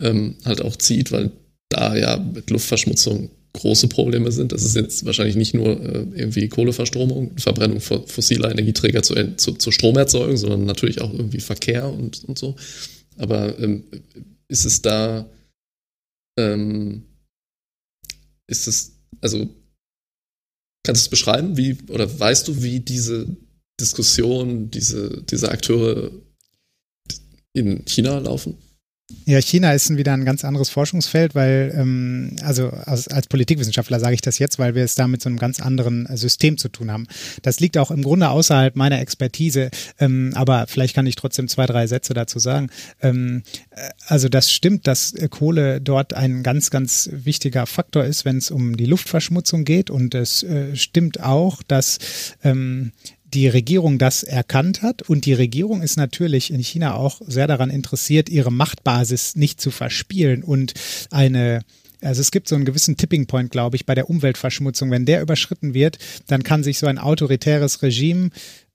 Speaker 4: ähm, halt auch zieht, weil da ja mit Luftverschmutzung große Probleme sind. Das ist jetzt wahrscheinlich nicht nur äh, irgendwie Kohleverstromung, Verbrennung fossiler Energieträger zur, zu, zur Stromerzeugung, sondern natürlich auch irgendwie Verkehr und, und so. Aber ähm, ist es da, ähm, ist es, also kannst du es beschreiben, wie, oder weißt du, wie diese Diskussion, diese, diese Akteure in China laufen?
Speaker 3: Ja, China ist wieder ein ganz anderes Forschungsfeld, weil, ähm, also als, als Politikwissenschaftler sage ich das jetzt, weil wir es da mit so einem ganz anderen äh, System zu tun haben. Das liegt auch im Grunde außerhalb meiner Expertise, ähm, aber vielleicht kann ich trotzdem zwei, drei Sätze dazu sagen. Ähm, äh, also das stimmt, dass äh, Kohle dort ein ganz, ganz wichtiger Faktor ist, wenn es um die Luftverschmutzung geht und es äh, stimmt auch, dass ähm, die Regierung das erkannt hat und die Regierung ist natürlich in China auch sehr daran interessiert, ihre Machtbasis nicht zu verspielen und eine also es gibt so einen gewissen Tipping Point, glaube ich, bei der Umweltverschmutzung. Wenn der überschritten wird, dann kann sich so ein autoritäres Regime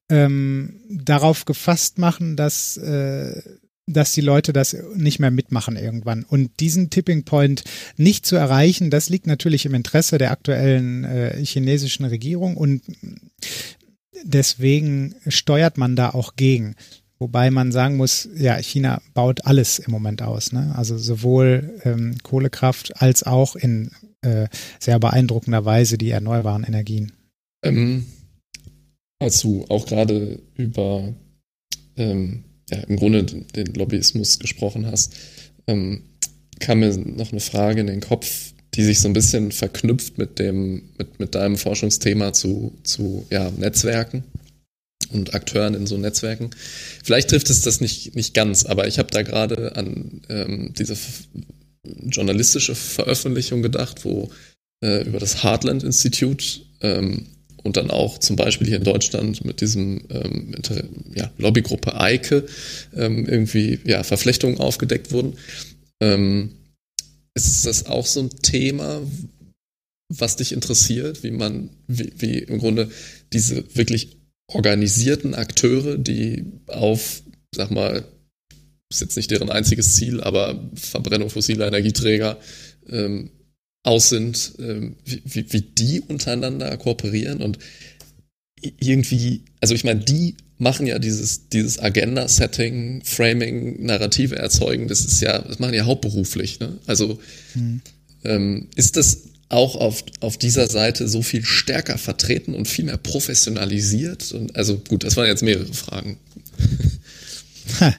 Speaker 3: ähm, darauf gefasst machen, dass äh, dass die Leute das nicht mehr mitmachen irgendwann. Und diesen Tipping Point nicht zu erreichen, das liegt natürlich im Interesse der aktuellen äh, chinesischen Regierung und deswegen steuert man da auch gegen. Wobei man sagen muss, ja, China baut alles im Moment aus. Ne? Also sowohl ähm, Kohlekraft als auch in äh, sehr beeindruckender Weise die erneuerbaren Energien.
Speaker 4: Ähm, als du auch gerade über ähm, ja, im Grunde den Lobbyismus gesprochen hast, ähm, kam mir noch eine Frage in den Kopf, die sich so ein bisschen verknüpft mit dem, mit, mit deinem Forschungsthema zu, zu ja, Netzwerken und Akteuren in so Netzwerken. Vielleicht trifft es das nicht, nicht ganz, aber ich habe da gerade an ähm, diese journalistische Veröffentlichung gedacht, wo äh, über das Heartland Institute ähm, und dann auch zum Beispiel hier in Deutschland mit diesem ähm, ja, Lobbygruppe Eike ähm, irgendwie ja, Verflechtungen aufgedeckt wurden. Ähm, ist das auch so ein Thema, was dich interessiert, wie man, wie, wie im Grunde diese wirklich organisierten Akteure, die auf, sag mal, ist jetzt nicht deren einziges Ziel, aber Verbrennung fossiler Energieträger ähm, aus sind, ähm, wie, wie die untereinander kooperieren und irgendwie, also ich meine, die machen ja dieses, dieses Agenda-Setting, Framing, Narrative erzeugen, das ist ja, das machen ja hauptberuflich. Ne? Also mhm. ähm, ist das auch auf, auf dieser Seite so viel stärker vertreten und viel mehr professionalisiert? Und, also gut, das waren jetzt mehrere Fragen.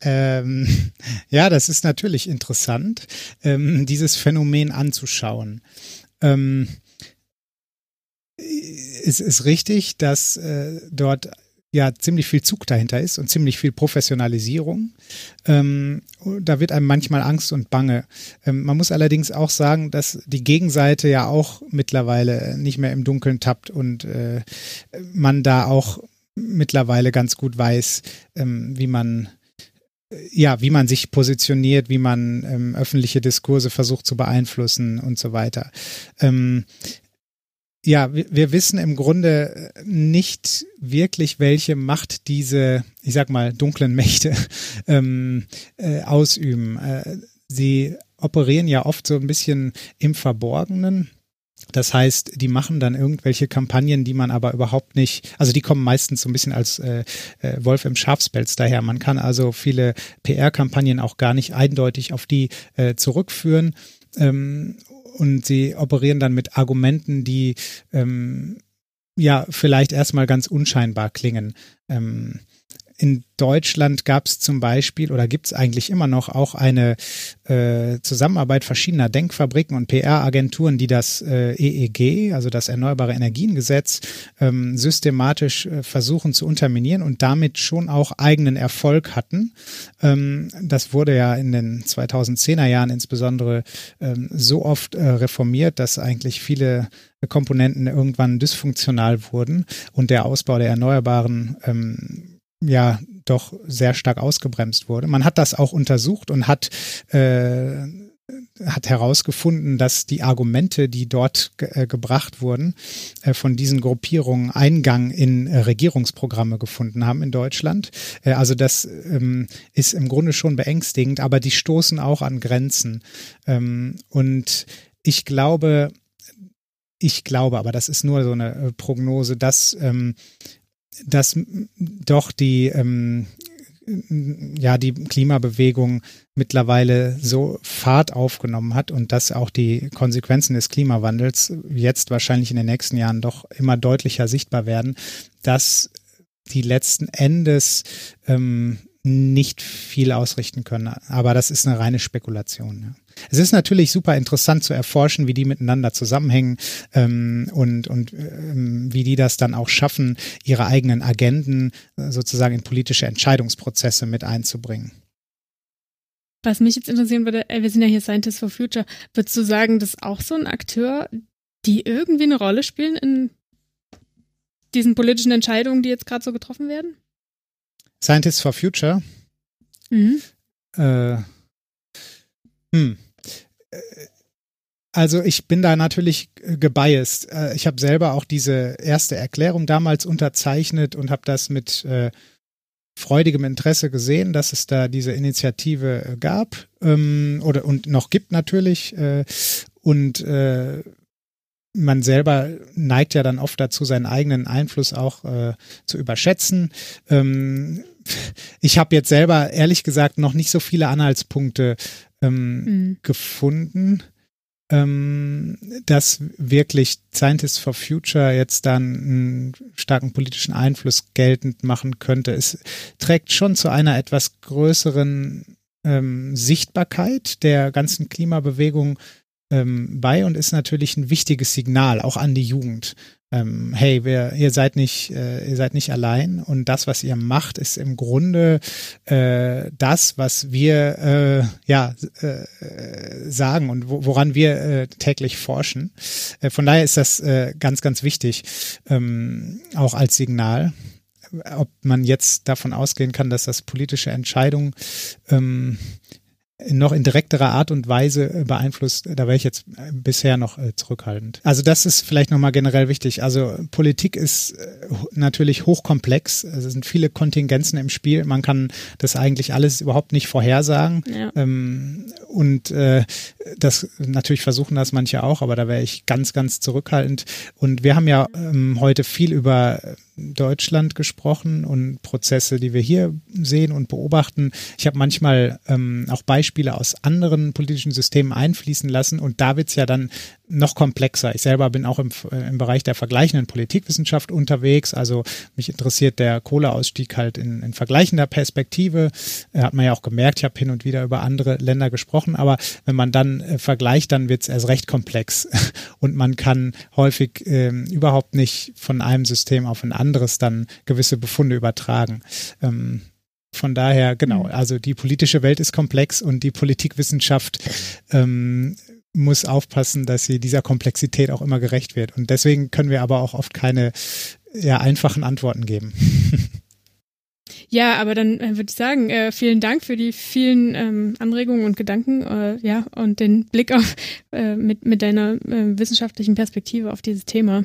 Speaker 3: ähm, ja, das ist natürlich interessant, ähm, dieses Phänomen anzuschauen. Ähm, es ist richtig, dass äh, dort ja ziemlich viel Zug dahinter ist und ziemlich viel Professionalisierung. Ähm, da wird einem manchmal Angst und Bange. Ähm, man muss allerdings auch sagen, dass die Gegenseite ja auch mittlerweile nicht mehr im Dunkeln tappt und äh, man da auch mittlerweile ganz gut weiß, ähm, wie man ja, wie man sich positioniert, wie man ähm, öffentliche Diskurse versucht zu beeinflussen und so weiter. Ja, wir, wir wissen im Grunde nicht wirklich, welche Macht diese, ich sag mal, dunklen Mächte ähm, äh, ausüben. Äh, sie operieren ja oft so ein bisschen im Verborgenen. Das heißt, die machen dann irgendwelche Kampagnen, die man aber überhaupt nicht, also die kommen meistens so ein bisschen als äh, äh, Wolf im Schafspelz daher. Man kann also viele PR-Kampagnen auch gar nicht eindeutig auf die äh, zurückführen. Ähm, und sie operieren dann mit Argumenten, die ähm, ja vielleicht erstmal ganz unscheinbar klingen. Ähm, in Deutschland gab es zum Beispiel oder gibt es eigentlich immer noch auch eine äh, Zusammenarbeit verschiedener Denkfabriken und PR-Agenturen, die das äh, EEG, also das Erneuerbare Energiengesetz, ähm, systematisch äh, versuchen zu unterminieren und damit schon auch eigenen Erfolg hatten. Ähm, das wurde ja in den 2010er Jahren insbesondere ähm, so oft äh, reformiert, dass eigentlich viele Komponenten irgendwann dysfunktional wurden und der Ausbau der Erneuerbaren ähm, ja doch sehr stark ausgebremst wurde. Man hat das auch untersucht und hat äh, hat herausgefunden, dass die Argumente, die dort ge äh, gebracht wurden, äh, von diesen Gruppierungen Eingang in äh, Regierungsprogramme gefunden haben in Deutschland. Äh, also das ähm, ist im Grunde schon beängstigend, aber die stoßen auch an Grenzen. Ähm, und ich glaube, ich glaube, aber das ist nur so eine äh, Prognose, dass ähm, dass doch die ähm, ja die Klimabewegung mittlerweile so Fahrt aufgenommen hat und dass auch die Konsequenzen des Klimawandels jetzt wahrscheinlich in den nächsten Jahren doch immer deutlicher sichtbar werden, dass die letzten Endes ähm, nicht viel ausrichten können. Aber das ist eine reine Spekulation. Ja. Es ist natürlich super interessant zu erforschen, wie die miteinander zusammenhängen ähm, und, und ähm, wie die das dann auch schaffen, ihre eigenen Agenden äh, sozusagen in politische Entscheidungsprozesse mit einzubringen.
Speaker 2: Was mich jetzt interessieren würde, ey, wir sind ja hier Scientists for Future, würdest du sagen, dass auch so ein Akteur, die irgendwie eine Rolle spielen in diesen politischen Entscheidungen, die jetzt gerade so getroffen werden?
Speaker 3: Scientists for Future? Mhm. Äh, hm. Äh, also ich bin da natürlich gebiased. Äh, ich habe selber auch diese erste Erklärung damals unterzeichnet und habe das mit äh, freudigem Interesse gesehen, dass es da diese Initiative äh, gab ähm, oder und noch gibt natürlich. Äh, und äh, man selber neigt ja dann oft dazu, seinen eigenen Einfluss auch äh, zu überschätzen. Ähm, ich habe jetzt selber ehrlich gesagt noch nicht so viele Anhaltspunkte ähm, mhm. gefunden ähm, dass wirklich Scientists for Future jetzt dann einen starken politischen Einfluss geltend machen könnte. Es trägt schon zu einer etwas größeren ähm, Sichtbarkeit der ganzen Klimabewegung ähm, bei und ist natürlich ein wichtiges Signal auch an die Jugend ähm, hey, wir, ihr seid nicht, äh, ihr seid nicht allein und das, was ihr macht, ist im Grunde äh, das, was wir äh, ja äh, sagen und wo, woran wir äh, täglich forschen. Äh, von daher ist das äh, ganz, ganz wichtig, ähm, auch als Signal ob man jetzt davon ausgehen kann, dass das politische Entscheidungen ähm, noch in direkterer Art und Weise äh, beeinflusst, da wäre ich jetzt äh, bisher noch äh, zurückhaltend. Also das ist vielleicht nochmal generell wichtig. Also Politik ist natürlich hochkomplex. Es sind viele Kontingenzen im Spiel. Man kann das eigentlich alles überhaupt nicht vorhersagen. Ja. Ähm, und das natürlich versuchen das manche auch, aber da wäre ich ganz, ganz zurückhaltend. Und wir haben ja ähm, heute viel über Deutschland gesprochen und Prozesse, die wir hier sehen und beobachten. Ich habe manchmal ähm, auch Beispiele aus anderen politischen Systemen einfließen lassen und da wird's ja dann noch komplexer. Ich selber bin auch im, äh, im Bereich der vergleichenden Politikwissenschaft unterwegs. Also mich interessiert der Kohleausstieg halt in, in vergleichender Perspektive. Äh, hat man ja auch gemerkt, ich habe hin und wieder über andere Länder gesprochen, aber wenn man dann äh, vergleicht, dann wird's erst recht komplex und man kann häufig äh, überhaupt nicht von einem System auf ein anderes dann gewisse Befunde übertragen. Ähm, von daher, genau, mhm. also die politische Welt ist komplex und die Politikwissenschaft ähm, muss aufpassen, dass sie dieser Komplexität auch immer gerecht wird. Und deswegen können wir aber auch oft keine ja, einfachen Antworten geben.
Speaker 2: Ja, aber dann äh, würde ich sagen, äh, vielen Dank für die vielen ähm, Anregungen und Gedanken, äh, ja, und den Blick auf äh, mit, mit deiner äh, wissenschaftlichen Perspektive auf dieses Thema.